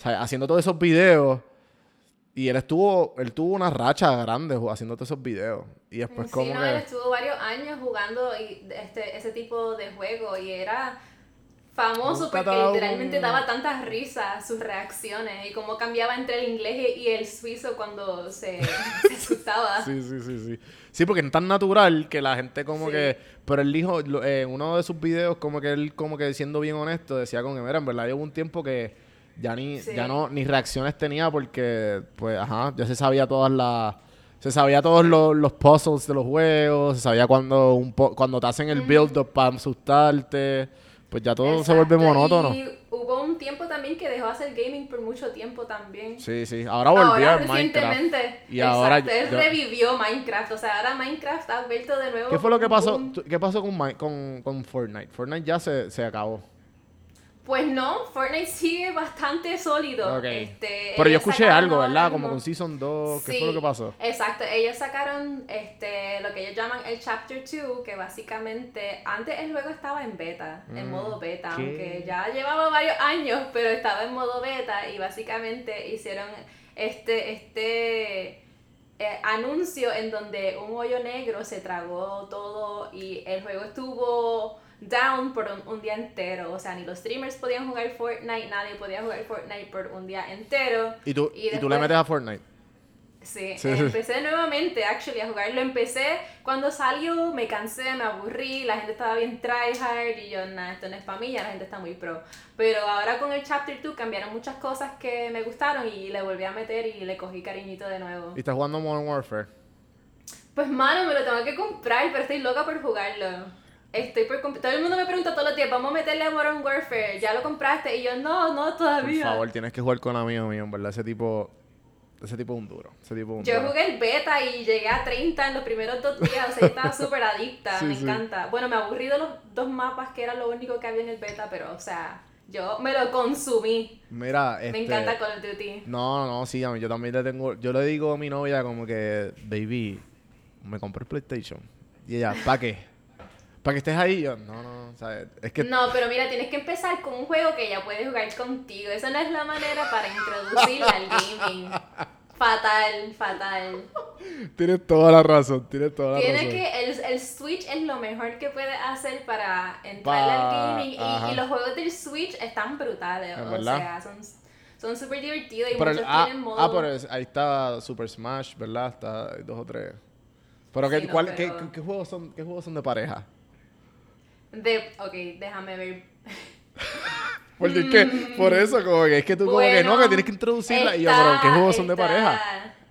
[SPEAKER 1] O haciendo todos esos videos y él estuvo, él tuvo una racha grande todos esos videos. Y después
[SPEAKER 3] sí,
[SPEAKER 1] como
[SPEAKER 3] no,
[SPEAKER 1] que...
[SPEAKER 3] él estuvo varios años jugando y este, ese tipo de juego y era famoso
[SPEAKER 1] Nunca
[SPEAKER 3] porque
[SPEAKER 1] daba
[SPEAKER 3] literalmente
[SPEAKER 1] un-
[SPEAKER 3] daba tantas risas sus reacciones y cómo cambiaba entre el inglés y el suizo cuando se, se asustaba.
[SPEAKER 1] Sí, sí, sí, sí. Sí, porque es tan natural que la gente como
[SPEAKER 3] Sí.
[SPEAKER 1] que... Pero él dijo, lo- eh, en uno de sus videos, como que él, como que siendo bien honesto, decía con que, mira, en verdad llevo un tiempo que ya ni,
[SPEAKER 3] Sí.
[SPEAKER 1] ya no, ni reacciones tenía porque, pues, ajá, ya se sabía todas las... Se sabía todos los, los puzzles de los juegos, se sabía cuando, un po- cuando te hacen el build-up para asustarte, pues ya todo se vuelve monótono.
[SPEAKER 3] Y hubo un tiempo también que dejó hacer gaming por mucho tiempo también.
[SPEAKER 1] Sí, sí. Ahora volvió
[SPEAKER 3] Ahora
[SPEAKER 1] a Minecraft.
[SPEAKER 3] recientemente.
[SPEAKER 1] Y ahora
[SPEAKER 3] exacto, él
[SPEAKER 1] yo-
[SPEAKER 3] revivió Minecraft. O sea, ahora Minecraft ha vuelto de nuevo.
[SPEAKER 1] ¿Qué fue lo que
[SPEAKER 3] un
[SPEAKER 1] pasó? ¿Qué pasó con, con, con Fortnite? Fortnite ya se, se acabó.
[SPEAKER 3] Pues no, Fortnite sigue bastante sólido.
[SPEAKER 1] Ok.
[SPEAKER 3] Este,
[SPEAKER 1] Pero yo escuché algo, ¿verdad? Como con Season 2. ¿Qué
[SPEAKER 3] Sí,
[SPEAKER 1] fue lo que pasó?
[SPEAKER 3] Exacto, ellos sacaron este, lo que ellos llaman el Chapter 2, que básicamente antes el juego estaba en beta, en
[SPEAKER 1] Mm,
[SPEAKER 3] modo beta,
[SPEAKER 1] ¿qué?
[SPEAKER 3] aunque ya llevaba varios años, pero estaba en modo beta y básicamente hicieron este, este eh, anuncio en donde un hoyo negro se tragó todo y el juego estuvo down por un, un día entero, o sea, ni los streamers podían jugar Fortnite, nadie podía jugar Fortnite por un día entero.
[SPEAKER 1] ¿Y tú,
[SPEAKER 3] y
[SPEAKER 1] y tú le
[SPEAKER 3] después-
[SPEAKER 1] metes a Fortnite?
[SPEAKER 3] Sí,
[SPEAKER 1] Sí,
[SPEAKER 3] eh,
[SPEAKER 1] sí.
[SPEAKER 3] empecé nuevamente actually a jugar. Lo empecé cuando salió, me cansé, me aburrí, la gente estaba bien tryhard y yo, nada, esto no es para mí, ya la gente está muy pro. Pero ahora con el Chapter 2 cambiaron muchas cosas que me gustaron y le volví a meter y le cogí cariñito de nuevo.
[SPEAKER 1] ¿Y estás jugando Modern Warfare?
[SPEAKER 3] Pues mano, me lo tengo que comprar, pero estoy loca por jugarlo. Estoy por Todo el mundo me pregunta todos los días, vamos a meterle a Modern Warfare, ¿ya lo compraste? Y yo, no, no,
[SPEAKER 1] Por
[SPEAKER 3] todavía.
[SPEAKER 1] favor, tienes que jugar con amigos míos, en verdad. Ese tipo... Ese tipo es un duro. Ese tipo un
[SPEAKER 3] Yo jugué el beta y llegué a 30 en los primeros dos días, o sea, yo estaba súper adicta,
[SPEAKER 1] Sí,
[SPEAKER 3] me
[SPEAKER 1] sí.
[SPEAKER 3] encanta. Bueno, me aburrí de los dos mapas que era lo único que había en el beta, pero, o sea, yo me lo consumí.
[SPEAKER 1] Mira, este...
[SPEAKER 3] Me encanta Call of Duty.
[SPEAKER 1] No, no, sí, a mí yo también le tengo... Yo le digo a mi novia como que... Baby, me compré el PlayStation. Y ella, ¿para qué? ¿Para que estés ahí? Yo, no, no, sea, es que...
[SPEAKER 3] No, pero mira, tienes que empezar con un juego que ella puede jugar contigo. Esa no es la manera para introducirla al gaming. Fatal, fatal.
[SPEAKER 1] Tienes toda la razón, tienes toda la
[SPEAKER 3] Tiene
[SPEAKER 1] razón.
[SPEAKER 3] que, el, el Switch es lo mejor que puede hacer para entrar
[SPEAKER 1] Pa-
[SPEAKER 3] al gaming y, y los juegos del Switch están brutales,
[SPEAKER 1] ¿En
[SPEAKER 3] o
[SPEAKER 1] verdad?
[SPEAKER 3] sea, son son súper divertidos y
[SPEAKER 1] Pero el-
[SPEAKER 3] muchos
[SPEAKER 1] ah,
[SPEAKER 3] tienen modo...
[SPEAKER 1] ah, pero es- ahí está Super Smash, ¿verdad? Está dos o tres. Pero, ¿qué,
[SPEAKER 3] Sí, no,
[SPEAKER 1] cuál-
[SPEAKER 3] pero-
[SPEAKER 1] qué- qué juegos son, ¿qué juegos son de pareja?
[SPEAKER 3] De, ok, déjame ver.
[SPEAKER 1] Porque es que, por eso, como que es que tú como que no, que tienes que introducirla. y yo, pero ¿qué juegos son de pareja?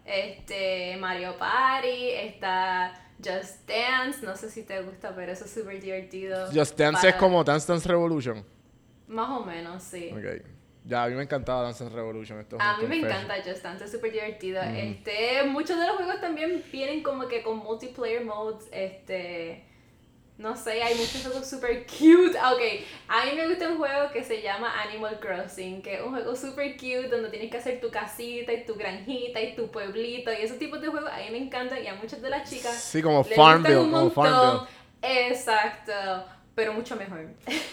[SPEAKER 3] Este, Mario Party, está Just Dance, no sé si te gusta, pero eso es súper divertido.
[SPEAKER 1] Just Dance es como Dance Dance Revolution.
[SPEAKER 3] Más o menos, sí.
[SPEAKER 1] Ok. Ya, a mí me encantaba Dance Dance Revolution. Esto es
[SPEAKER 3] A mí me encanta Just Dance, es súper divertido. Este, muchos de los juegos también vienen como que con multiplayer modes, este, no sé, hay muchos juegos súper cute. Ah, Ok, a mí me gusta un juego que se llama Animal Crossing, que es un juego súper cute donde tienes que hacer tu casita y tu granjita y tu pueblito y esos tipos de juegos a mí me encantan y a muchas de las chicas
[SPEAKER 1] Sí, como Farmville, como. Farmville.
[SPEAKER 3] Exacto, pero mucho mejor.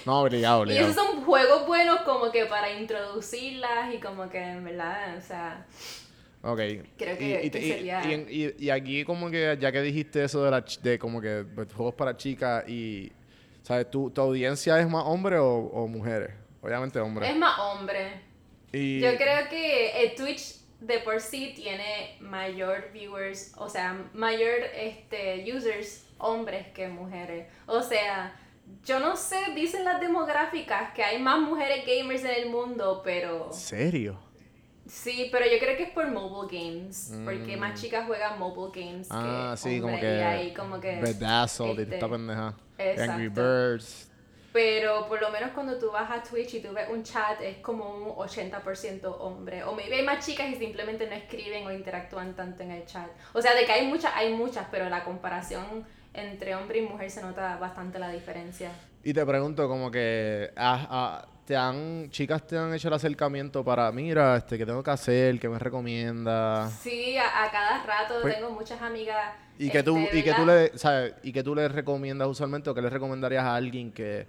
[SPEAKER 1] No, obligado,
[SPEAKER 3] Y
[SPEAKER 1] obligado.
[SPEAKER 3] esos son juegos buenos como que para introducirlas y como que en verdad, o sea,
[SPEAKER 1] Ok.
[SPEAKER 3] Creo que-
[SPEAKER 1] y,
[SPEAKER 3] que
[SPEAKER 1] y-
[SPEAKER 3] sería-
[SPEAKER 1] y aquí como que, ya que dijiste eso de, la, de como que pues, juegos para chicas y, ¿sabes? ¿Tu, tu audiencia es más hombre o, o mujeres? Obviamente hombres.
[SPEAKER 3] es más hombre.
[SPEAKER 1] Y,
[SPEAKER 3] Yo creo que el Twitch de por sí tiene mayor viewers, o sea, mayor este, users hombres que mujeres. O sea, yo no sé, dicen las demográficas que hay más mujeres gamers en el mundo, pero
[SPEAKER 1] ¿En serio?
[SPEAKER 3] Sí, pero yo creo que es por mobile games, porque más chicas juegan mobile games
[SPEAKER 1] Mm. Ah,
[SPEAKER 3] que
[SPEAKER 1] sí, como que...
[SPEAKER 3] y ahí como que
[SPEAKER 1] Bedazzled y
[SPEAKER 3] este,
[SPEAKER 1] esta pendeja.
[SPEAKER 3] exacto.
[SPEAKER 1] Angry Birds.
[SPEAKER 3] Pero por lo menos cuando tú vas a Twitch y tú ves un chat es como un 80% hombre. O maybe hay más chicas y simplemente no escriben o interactúan tanto en el chat. O sea, de que hay muchas, hay muchas, pero la comparación entre hombre y mujer se nota bastante la diferencia.
[SPEAKER 1] Y te pregunto como que... ah, ah, te han, chicas te han hecho el acercamiento para, mira, este, ¿qué tengo que hacer? ¿Qué me recomienda?
[SPEAKER 3] Sí, a, a cada rato
[SPEAKER 1] Pues-
[SPEAKER 3] tengo muchas amigas.
[SPEAKER 1] Y que tú,
[SPEAKER 3] este,
[SPEAKER 1] y que tú le, ¿sabes? Y que tú le recomiendas usualmente o que le recomendarías a alguien que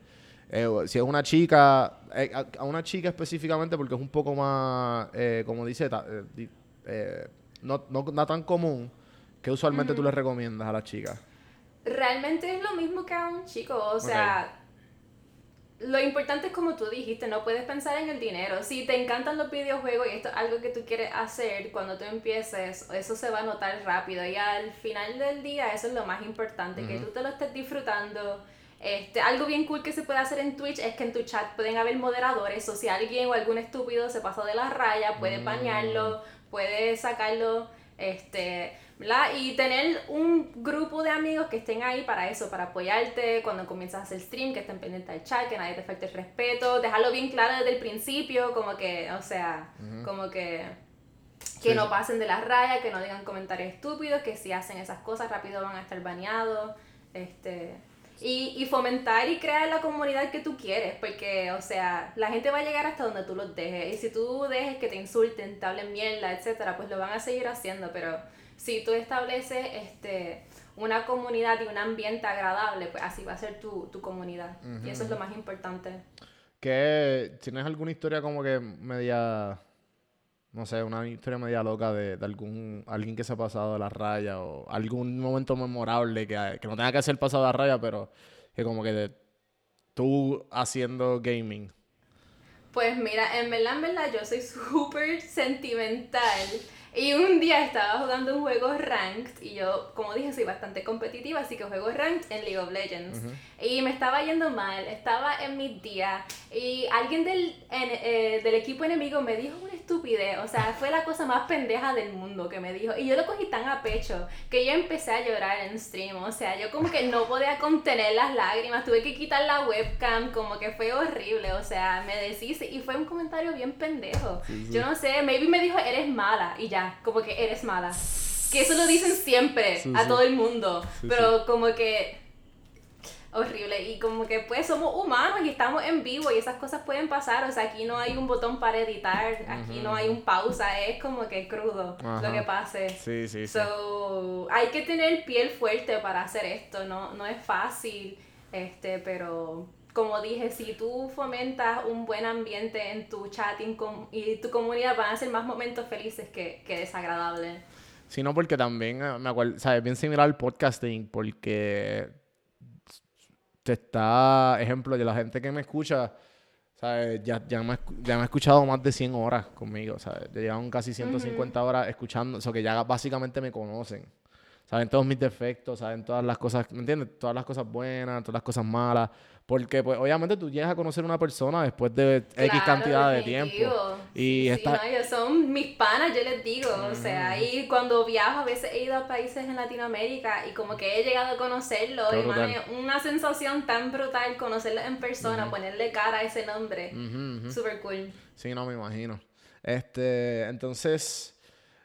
[SPEAKER 1] eh, si es una chica, eh, a, a una chica específicamente porque es un poco más, eh, como dice, ta- eh, no, no, no tan común, que usualmente tú le recomiendas a las chicas.
[SPEAKER 3] Realmente es lo mismo que a un chico, o sea, lo importante es como tú dijiste, no puedes pensar en el dinero. Si te encantan los videojuegos y esto es algo que tú quieres hacer, cuando tú empieces, eso se va a notar rápido y al final del día eso es lo más importante, que tú te lo estés disfrutando. Este, algo bien cool que se puede hacer en Twitch es que en tu chat pueden haber moderadores, o si alguien o algún estúpido se pasó de la raya, puedes bañarlo, puedes sacarlo, este, ¿verdad? Y tener un grupo de amigos que estén ahí para eso, para apoyarte cuando comienzas a hacer stream, que estén pendientes del chat, que nadie te falte el respeto, dejarlo bien claro desde el principio, como que, o sea, como que que
[SPEAKER 1] Sí,
[SPEAKER 3] no pasen de la raya, que no digan comentarios estúpidos, que si hacen esas cosas rápido van a estar baneados, este y, y fomentar y crear la comunidad que tú quieres, porque, o sea, la gente va a llegar hasta donde tú los dejes, y si tú dejes que te insulten, te hablen mierda, etcétera, pues lo van a seguir haciendo, pero si tú estableces este una comunidad y un ambiente agradable, pues así va a ser tu, tu comunidad, y eso es lo más importante.
[SPEAKER 1] ¿Qué, ¿Tienes alguna historia como que media, no sé, una historia media loca de, de algún alguien que se ha pasado de la raya o algún momento memorable que, que no tenga que ser pasado de la raya, pero que como que de- tú haciendo gaming?
[SPEAKER 3] Pues mira, en verdad, en verdad, yo soy súper sentimental. Y un día estaba jugando un juego ranked y yo, como dije, soy bastante competitiva, así que juego ranked en League of Legends. Y me estaba yendo mal, estaba en mi día y alguien del, en- eh, del equipo enemigo me dijo una estupidez, o sea, fue la cosa más pendeja del mundo que me dijo. Y yo lo cogí tan a pecho que yo empecé a llorar en stream, o sea, yo como que no podía contener las lágrimas, tuve que quitar la webcam, como que fue horrible, o sea, me deshice y fue un comentario bien pendejo. Yo no sé, maybe me dijo, eres mala y ya, como que eres mala. Que eso lo dicen siempre
[SPEAKER 1] Sí,
[SPEAKER 3] a
[SPEAKER 1] sí.
[SPEAKER 3] todo el mundo,
[SPEAKER 1] Sí,
[SPEAKER 3] pero como que horrible y como que pues somos humanos y estamos en vivo y esas cosas pueden pasar, o sea, aquí no hay un botón para editar, aquí no hay un pausa, es como que crudo
[SPEAKER 1] Ajá.
[SPEAKER 3] lo que pase.
[SPEAKER 1] Sí, sí, sí.
[SPEAKER 3] So, hay que tener piel fuerte para hacer esto, no, no es fácil, este, pero como dije, si tú fomentas un buen ambiente en tu chatting com- y tu comunidad van a ser más momentos felices que, que desagradables.
[SPEAKER 1] Sino porque también eh, me acuerdo, ¿sabes? Bien similar al podcasting, porque te está, ejemplo, de la gente que me escucha, ¿sabes? Ya, ya, me, ya me ha escuchado más de 100 horas conmigo, ¿sabes? Ya llevan casi 150 horas escuchando, o sea, que ya básicamente me conocen. Saben todos mis defectos, saben todas las cosas, ¿me entiendes? Todas las cosas buenas, todas las cosas malas. Porque, pues, obviamente tú llegas a conocer a una persona después de X
[SPEAKER 3] Claro,
[SPEAKER 1] cantidad de tiempo. Y
[SPEAKER 3] Sí,
[SPEAKER 1] está...
[SPEAKER 3] no, son mis panas, yo les digo. O sea, y cuando viajo, a veces he ido a países en Latinoamérica y como que he llegado a conocerlos. Y es una sensación tan brutal conocerlos en persona, ponerle cara a ese nombre.
[SPEAKER 1] Ujú.
[SPEAKER 3] Super cool.
[SPEAKER 1] Sí, no me imagino. Este, entonces,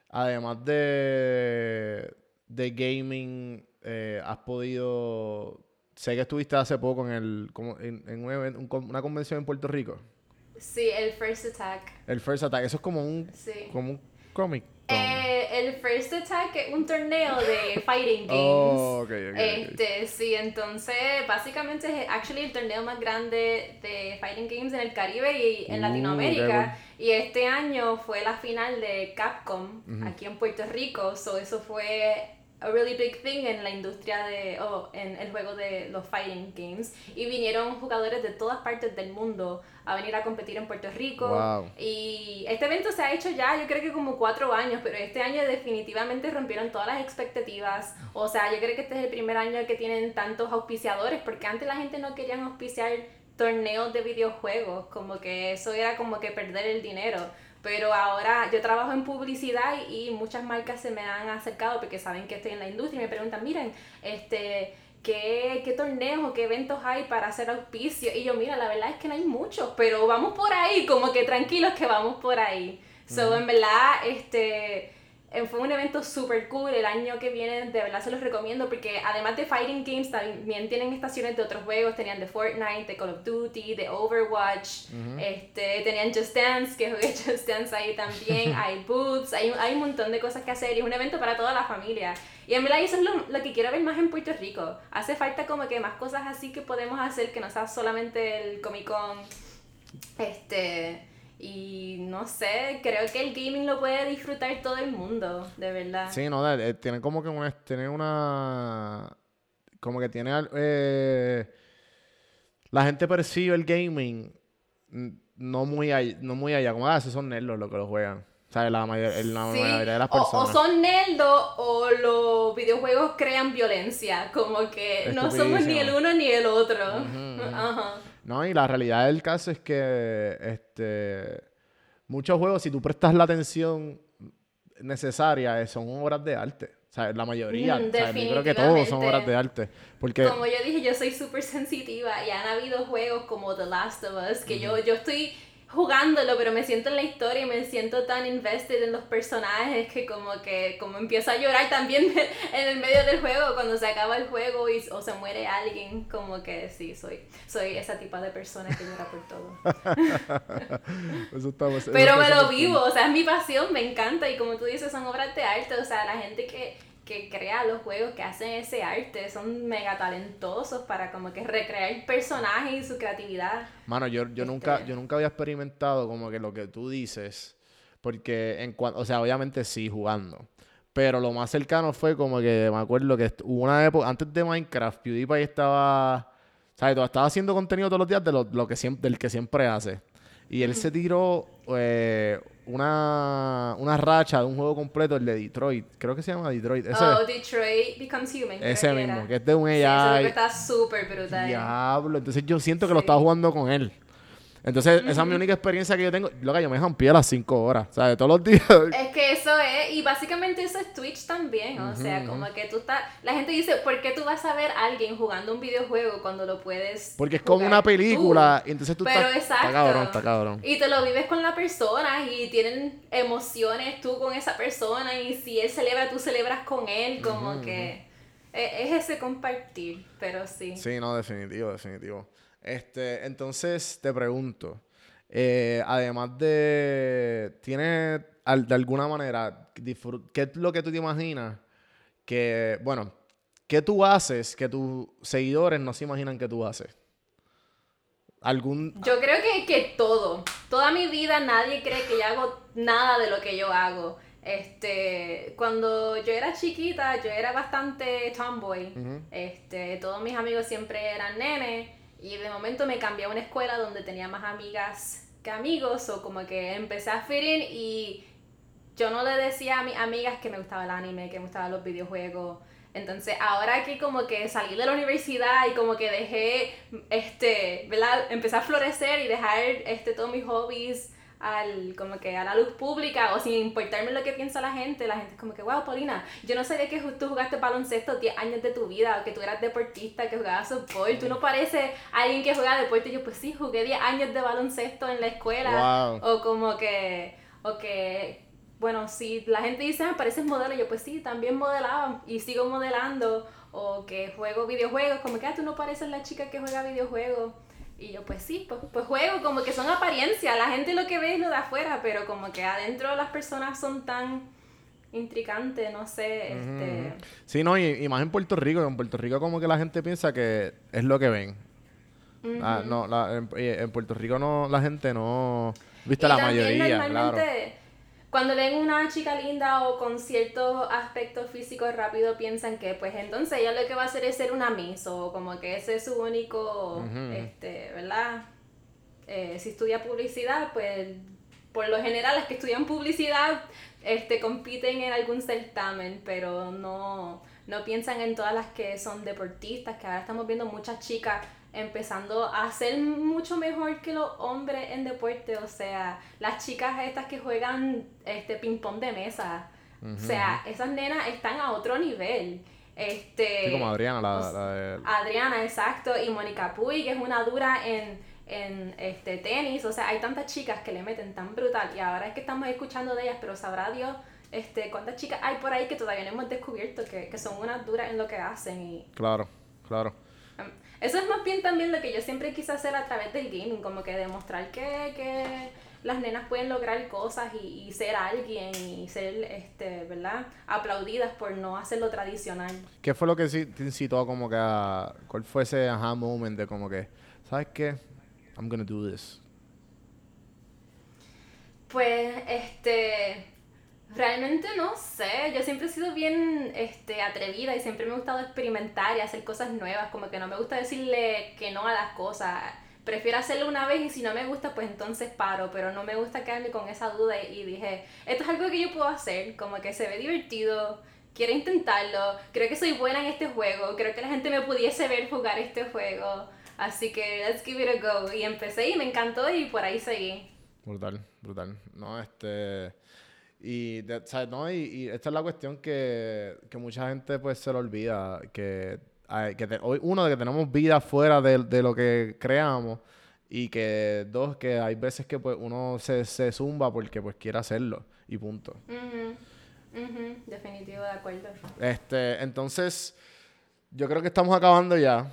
[SPEAKER 1] además de, de gaming, eh, has podido. Sé que estuviste hace poco en el como en, en un un una convención en Puerto Rico.
[SPEAKER 3] Sí, el First Attack.
[SPEAKER 1] El First Attack, eso es como un
[SPEAKER 3] Sí.
[SPEAKER 1] como un cómic.
[SPEAKER 3] Eh, el First Attack es un torneo de fighting games.
[SPEAKER 1] Oh, ok, ok.
[SPEAKER 3] Este, sí, entonces básicamente es actually el torneo más grande de fighting games en el Caribe y en
[SPEAKER 1] Uh,
[SPEAKER 3] Latinoamérica. Y este año fue la final de Capcom aquí en Puerto Rico. So eso fue a really big thing en la industria de, oh, en el juego de los fighting games. Y vinieron jugadores de todas partes del mundo a venir a competir en Puerto Rico.
[SPEAKER 1] Wow.
[SPEAKER 3] Y este evento se ha hecho ya, yo creo que como cuatro años, pero este año definitivamente rompieron todas las expectativas. O sea, yo creo que este es el primer año que tienen tantos auspiciadores, porque antes la gente no quería auspiciar torneos de videojuegos, como que eso era como que perder el dinero. Pero ahora yo trabajo en publicidad y, y muchas marcas se me han acercado porque saben que estoy en la industria y me preguntan, miren, este, ¿qué, qué torneos o qué eventos hay para hacer auspicio? Y yo, mira, la verdad es que no hay muchos, pero vamos por ahí, como que tranquilos que vamos por ahí. So, en verdad, este, fue un evento super cool. El año que viene, de verdad se los recomiendo porque además de Fighting Games, también tienen estaciones de otros juegos. Tenían de Fortnite, de Call of Duty, de Overwatch. este, tenían Just Dance, que jugué Just Dance ahí también. hay booths, hay, hay un montón de cosas que hacer y es un evento para toda la familia. Y en verdad eso es lo, lo que quiero ver más en Puerto Rico. Hace falta como que más cosas así que podemos hacer que no sea solamente el Comic Con. Este. Y no sé, creo que el gaming lo puede disfrutar todo el mundo, de verdad.
[SPEAKER 1] Sí, no, eh, tiene como que una, tiene una, como que tiene, eh, la gente percibe el gaming no muy allá, no muy allá, como, ah, esos son nerds los que lo juegan, o sea, la, mayor- la
[SPEAKER 3] Sí,
[SPEAKER 1] mayoría de las
[SPEAKER 3] o-
[SPEAKER 1] personas.
[SPEAKER 3] O, son nerdos o los videojuegos crean violencia, como que no somos ni el uno ni el otro.
[SPEAKER 1] Ujú, ujú.
[SPEAKER 3] Ajá.
[SPEAKER 1] No, y la realidad del caso es que, este, muchos juegos, si tú prestas la atención necesaria, eh, son obras de arte. O sea, la mayoría,
[SPEAKER 3] Mm,
[SPEAKER 1] o sea, yo creo que todos son obras de arte. Porque,
[SPEAKER 3] Como yo dije, yo soy súper sensitiva y han habido juegos como The Last of Us que yo, yo estoy jugándolo, pero me siento en la historia y me siento tan invested en los personajes que como que como empiezo a llorar también en el medio del juego cuando se acaba el juego y, o se muere alguien, como que sí, soy, soy esa tipo de persona que llora por todo.
[SPEAKER 1] eso está- eso
[SPEAKER 3] Pero me lo vivo, o sea, es mi pasión, me encanta y como tú dices, son obras de arte, o sea, la gente que, que crea los juegos, que hacen ese arte, son mega talentosos para como que recrear personajes y su creatividad.
[SPEAKER 1] Mano, yo, yo nunca, yo nunca había experimentado como que lo que tú dices, porque en cuanto, o sea, obviamente sí jugando, pero lo más cercano fue como que me acuerdo que hubo una época, antes de Minecraft, PewDiePie estaba, ¿sabes? Estaba haciendo contenido todos los días de lo, lo que siempre, del que siempre hace. Y él se tiró eh, una, una racha de un juego completo, el de Detroit. Creo que se llama Detroit. Ese,
[SPEAKER 3] oh, Detroit Becomes Human.
[SPEAKER 1] ese mismo, que es de un
[SPEAKER 3] Sí,
[SPEAKER 1] AI.
[SPEAKER 3] juego está súper brutal.
[SPEAKER 1] Diablo. Entonces yo siento que lo
[SPEAKER 3] Sí.
[SPEAKER 1] estaba jugando con él. Entonces, esa es mi única experiencia que yo tengo. Loca, yo me jampié a las 5 horas. O sea, de todos los días.
[SPEAKER 3] Es que eso es, y básicamente eso es Twitch también, o sea, como que tú estás, la gente dice, ¿por qué tú vas a ver a alguien jugando un videojuego cuando lo puedes
[SPEAKER 1] Porque es como una
[SPEAKER 3] tú?
[SPEAKER 1] película. Y entonces tú
[SPEAKER 3] Pero
[SPEAKER 1] estás.
[SPEAKER 3] exacto.
[SPEAKER 1] Está cabrón, está cabrón.
[SPEAKER 3] Y te lo vives con la persona y tienen emociones tú con esa persona y si él celebra, tú celebras con él, como que e- es ese compartir, pero sí.
[SPEAKER 1] Sí, no, definitivo, definitivo. Este, entonces te pregunto. eh, además de. ¿Tienes al- de alguna manera. ¿Qué es lo que tú te imaginas? Que. Bueno. ¿Qué tú haces que tus seguidores no se imaginan que tú haces? ¿Algún,
[SPEAKER 3] Yo creo que, que todo. Toda mi vida nadie cree que yo hago nada de lo que yo hago. Este, cuando yo era chiquita, yo era bastante tomboy. Este, todos mis amigos siempre eran nenes Y de momento me cambié a una escuela donde tenía más amigas que amigos, o como que empecé a fit in y yo no le decía a mis amigas que me gustaba el anime, que me gustaban los videojuegos. Entonces, ahora que como que salí de la universidad y como que dejé, este, ¿verdad? Empecé a florecer y dejar, este, todos mis hobbies al, como que a la luz pública o sin importarme lo que piensa la gente, la gente es como que, wow, Paulina, yo no sabía que tú jugaste baloncesto 10 años de tu vida, que tú eras deportista, que jugabas softball, tú no pareces alguien que juega deporte, yo pues sí, jugué 10 años de baloncesto en la escuela, o como que, o que, bueno, si la gente dice, ah, pareces modelo, yo pues sí, también modelaba y sigo modelando, o que juego videojuegos, como que, ah, tú no pareces la chica que juega videojuegos. Y yo, pues sí, pues, pues, juego, como que son apariencias, la gente lo que ve es lo de afuera, pero como que adentro las personas son tan intricantes, no sé, este...
[SPEAKER 1] Sí, no, y, más en Puerto Rico, en Puerto Rico como que la gente piensa que es lo que ven. Ah, no, en, Puerto Rico no, la gente no... Viste, la mayoría, claro
[SPEAKER 3] cuando ven una chica linda o con cierto aspecto físico rápido piensan que pues entonces ella lo que va a hacer es ser una miss o como que ese es su único, este, ¿verdad? Eh, si estudia publicidad, pues por lo general las que estudian publicidad este, compiten en algún certamen, pero no, no piensan en todas las que son deportistas, que ahora estamos viendo muchas chicas empezando a ser mucho mejor que los hombres en deporte, o sea, las chicas estas que juegan este ping pong de mesa, o sea, esas nenas están a otro nivel. Este,
[SPEAKER 1] como Adriana, la,
[SPEAKER 3] Adriana, exacto, y Mónica Puy, que es una dura en, en este tenis, o sea, hay tantas chicas que le meten tan brutal y ahora es que estamos escuchando de ellas, pero sabrá Dios este, cuántas chicas hay por ahí que todavía no hemos descubierto que, que son unas duras en lo que hacen. Y...
[SPEAKER 1] Claro, claro.
[SPEAKER 3] Eso es más bien también lo que yo siempre quise hacer a través del gaming, como que demostrar que, que las nenas pueden lograr cosas y, y, ser alguien y ser, este, ¿verdad? Aplaudidas por no hacer lo tradicional.
[SPEAKER 1] ¿Qué fue lo que te incitó como que a... ¿Cuál fue ese aha moment de como que, ¿sabes qué? I'm gonna do this.
[SPEAKER 3] Pues, este Realmente no sé, yo siempre he sido bien este, atrevida y siempre me ha gustado experimentar y hacer cosas nuevas, como que no me gusta decirle que no a las cosas, prefiero hacerlo una vez y si no me gusta pues entonces paro, pero no me gusta quedarme con esa duda y dije, esto es algo que yo puedo hacer, como que se ve divertido, quiero intentarlo, creo que soy buena en este juego, creo que la gente me pudiese ver jugar este juego, así que let's give it a go y empecé y me encantó y por ahí seguí.
[SPEAKER 1] Brutal, brutal. No, este y, ¿no? y, esta es la cuestión que, que, mucha gente pues se le olvida, que, que uno, de que tenemos vida fuera de, lo que creamos y que dos, que hay veces que pues uno se, se zumba porque pues quiere hacerlo y punto.
[SPEAKER 3] Definitivo, de acuerdo.
[SPEAKER 1] Este, entonces, yo creo que estamos acabando ya.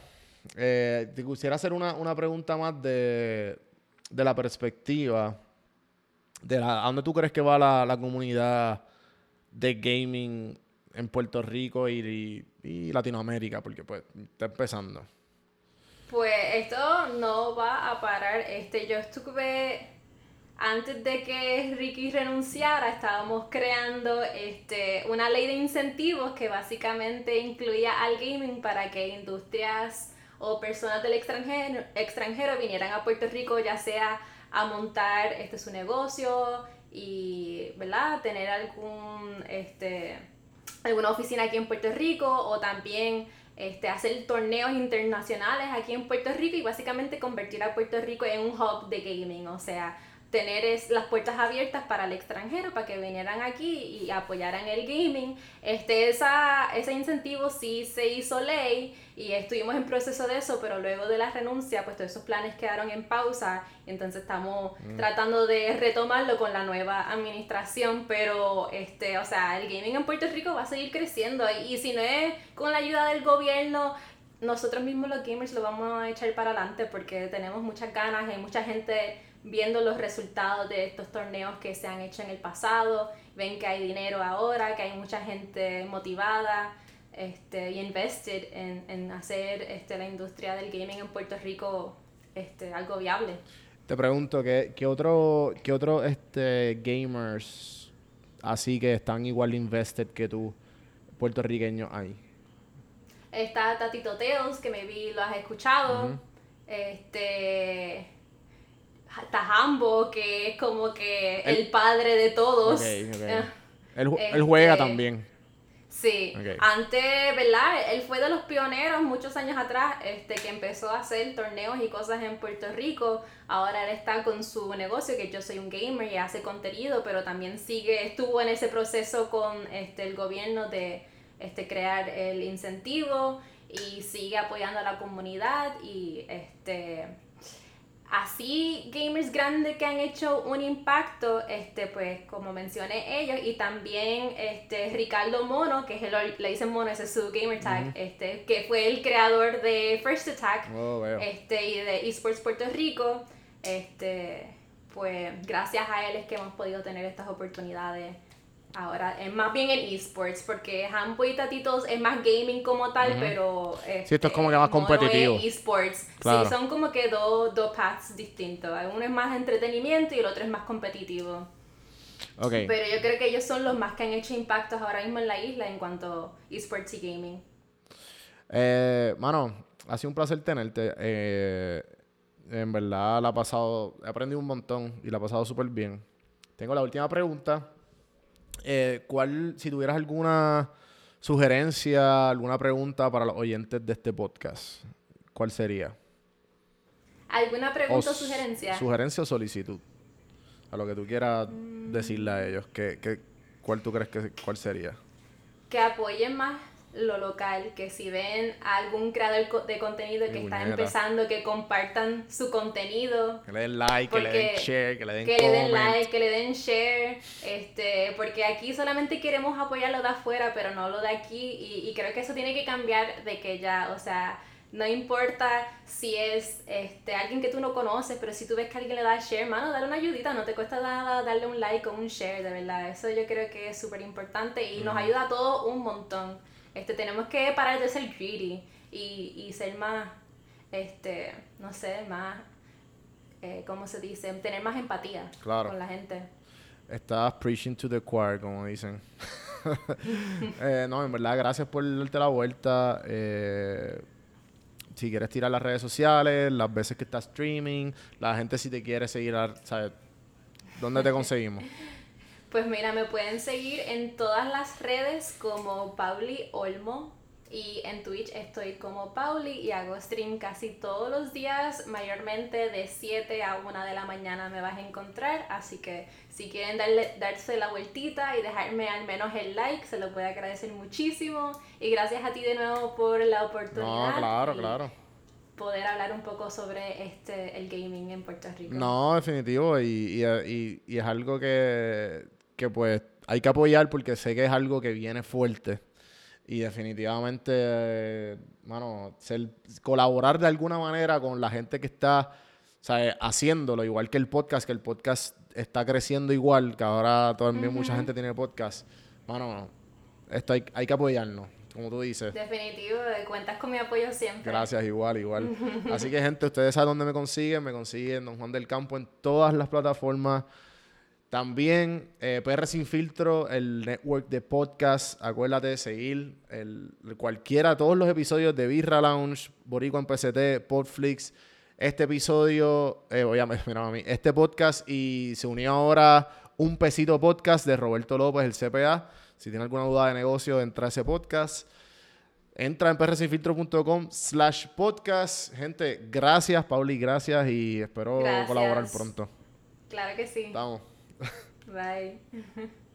[SPEAKER 1] Eh, te quisiera hacer una, una pregunta más de, de la perspectiva de la, ¿a dónde tú crees que va la, la comunidad de gaming en Puerto Rico y, y, Latinoamérica? Porque pues está empezando.
[SPEAKER 3] Pues esto no va a parar. Este, yo estuve antes de que Ricky renunciara, estábamos creando este, una ley de incentivos que básicamente incluía al gaming para que industrias o personas del extranjero, extranjero vinieran a Puerto Rico, ya sea a montar este, su negocio y, ¿verdad? Tener algún, este, alguna oficina aquí en Puerto Rico o también este, hacer torneos internacionales aquí en Puerto Rico y básicamente convertir a Puerto Rico en un hub de gaming, o sea, tener es, las puertas abiertas para el extranjero, para que vinieran aquí y apoyaran el gaming. Este, esa, ese incentivo sí se hizo ley y estuvimos en proceso de eso, pero luego de la renuncia, pues todos esos planes quedaron en pausa, entonces estamos mm. tratando de retomarlo con la nueva administración, pero este, o sea, el gaming en Puerto Rico va a seguir creciendo y si no es con la ayuda del gobierno, nosotros mismos los gamers lo vamos a echar para adelante porque tenemos muchas ganas, hay mucha gente viendo los resultados de estos torneos que se han hecho en el pasado, ven que hay dinero ahora, que hay mucha gente motivada este, y invested en, en hacer este, la industria del gaming en Puerto Rico este, algo viable.
[SPEAKER 1] Te pregunto, ¿qué, qué otro, qué otro este, gamers así que están igual invested que tú, puertorriqueños hay?
[SPEAKER 3] Está Tatito Teos, que me vi lo has escuchado. Este. Tajambo, que es como que el, padre de todos.
[SPEAKER 1] Ok. Él, él juega
[SPEAKER 3] Este,
[SPEAKER 1] también.
[SPEAKER 3] Sí, antes, ¿verdad? Él fue de los pioneros muchos años atrás, este, que empezó a hacer torneos y cosas en Puerto Rico. Ahora él está con su negocio, que yo soy un gamer y hace contenido, pero también sigue, estuvo en ese proceso con este, el gobierno de este, crear el incentivo y sigue apoyando a la comunidad y este así gamers grandes que han hecho un impacto, este, pues como mencioné ellos, y también este, Ricardo Mono, que es el, le dicen Mono, ese es su gamer tag, este, que fue el creador de First Attack
[SPEAKER 1] Oh,
[SPEAKER 3] este, y de Esports Puerto Rico, este, pues gracias a él es que hemos podido tener estas oportunidades. Ahora, es más bien en esports, porque Hampo y Tatitos es más gaming como tal, pero...
[SPEAKER 1] Sí, esto es como que más
[SPEAKER 3] Mono
[SPEAKER 1] competitivo.
[SPEAKER 3] es esports.
[SPEAKER 1] Claro.
[SPEAKER 3] Sí, son como que dos, dos paths distintos. Uno es más entretenimiento y el otro es más competitivo.
[SPEAKER 1] Ok.
[SPEAKER 3] Pero yo creo que ellos son los más que han hecho impactos ahora mismo en la isla en cuanto a esports y gaming.
[SPEAKER 1] Eh, mano, ha sido un placer tenerte. Eh, en verdad la ha pasado, he aprendido un montón y la ha pasado súper bien. Tengo la última pregunta. Eh, ¿Cuál, si tuvieras alguna sugerencia, alguna pregunta para los oyentes de este podcast, cuál sería?
[SPEAKER 3] ¿Alguna pregunta o, sugerencia?
[SPEAKER 1] Sugerencia o solicitud. A lo que tú quieras decirle a ellos. ¿Qué, qué, ¿Cuál tú crees que cuál sería?
[SPEAKER 3] que apoyen más lo local, que si ven a algún creador de contenido que está empezando, que compartan su contenido.
[SPEAKER 1] Que le den like, que le den share, que le den
[SPEAKER 3] que le den like, que le den share, este, porque aquí solamente queremos apoyar lo de afuera, pero no lo de aquí, y, y creo que eso tiene que cambiar de que ya, o sea, no importa si es este, alguien que tú no conoces, pero si tú ves que alguien le da share, mano, dale una ayudita, no te cuesta nada darle un like o un share, de verdad, eso yo creo que es súper importante y nos ayuda a todos un montón. Este, tenemos que parar de ser greedy y, y ser más, este, no sé, más eh, ¿cómo se dice? Tener más empatía
[SPEAKER 1] Claro.
[SPEAKER 3] con la gente.
[SPEAKER 1] Estás preaching to the choir, como dicen. Eh, no, en verdad, gracias por darte la vuelta. Eh, si quieres tirar las redes sociales, las veces que estás streaming, la gente si te quiere seguir, a- ¿sabes? ¿Dónde te conseguimos?
[SPEAKER 3] Pues mira, me pueden seguir en todas las redes como Pauli Olmo y en Twitch estoy como Pauli y hago stream casi todos los días, mayormente de 7 a 1 de la mañana me vas a encontrar, así que si quieren darle, darse la vueltita y dejarme al menos el like, se lo puedo agradecer muchísimo y gracias a ti de nuevo por la oportunidad.
[SPEAKER 1] No, claro, claro.
[SPEAKER 3] Poder hablar un poco sobre este el gaming en Puerto Rico.
[SPEAKER 1] No, definitivo. Y, y, y- y es algo que, que, pues hay que apoyar porque sé que es algo que viene fuerte. Y definitivamente, eh, mano, ser- colaborar de alguna manera con la gente que está ¿sabes? haciéndolo, igual que el podcast, que el podcast está creciendo igual, que ahora también mucha gente tiene podcast. Mano, esto hay, hay que apoyarnos, como tú dices.
[SPEAKER 3] Definitivo, eh, cuentas con mi apoyo siempre.
[SPEAKER 1] Gracias, igual, igual. Así que, gente, ustedes saben dónde me consiguen. Me consiguen Don Juan del Campo en todas las plataformas. También eh, PR Sin Filtro, el network de podcast. Acuérdate de seguir el, cualquiera, todos los episodios de Birra Lounge, Boricua en PCT, Podflix. Este episodio, eh, voy a mira, mami, este podcast y se unió ahora un pesito podcast de Roberto López, el CPA. Si tiene alguna duda de negocio, entra a ese podcast. Entra en prsinfiltro.com slash podcast. Gente, gracias, Pauli, gracias y espero
[SPEAKER 3] Gracias.
[SPEAKER 1] colaborar pronto.
[SPEAKER 3] Claro que sí.
[SPEAKER 1] Estamos.
[SPEAKER 3] 喂。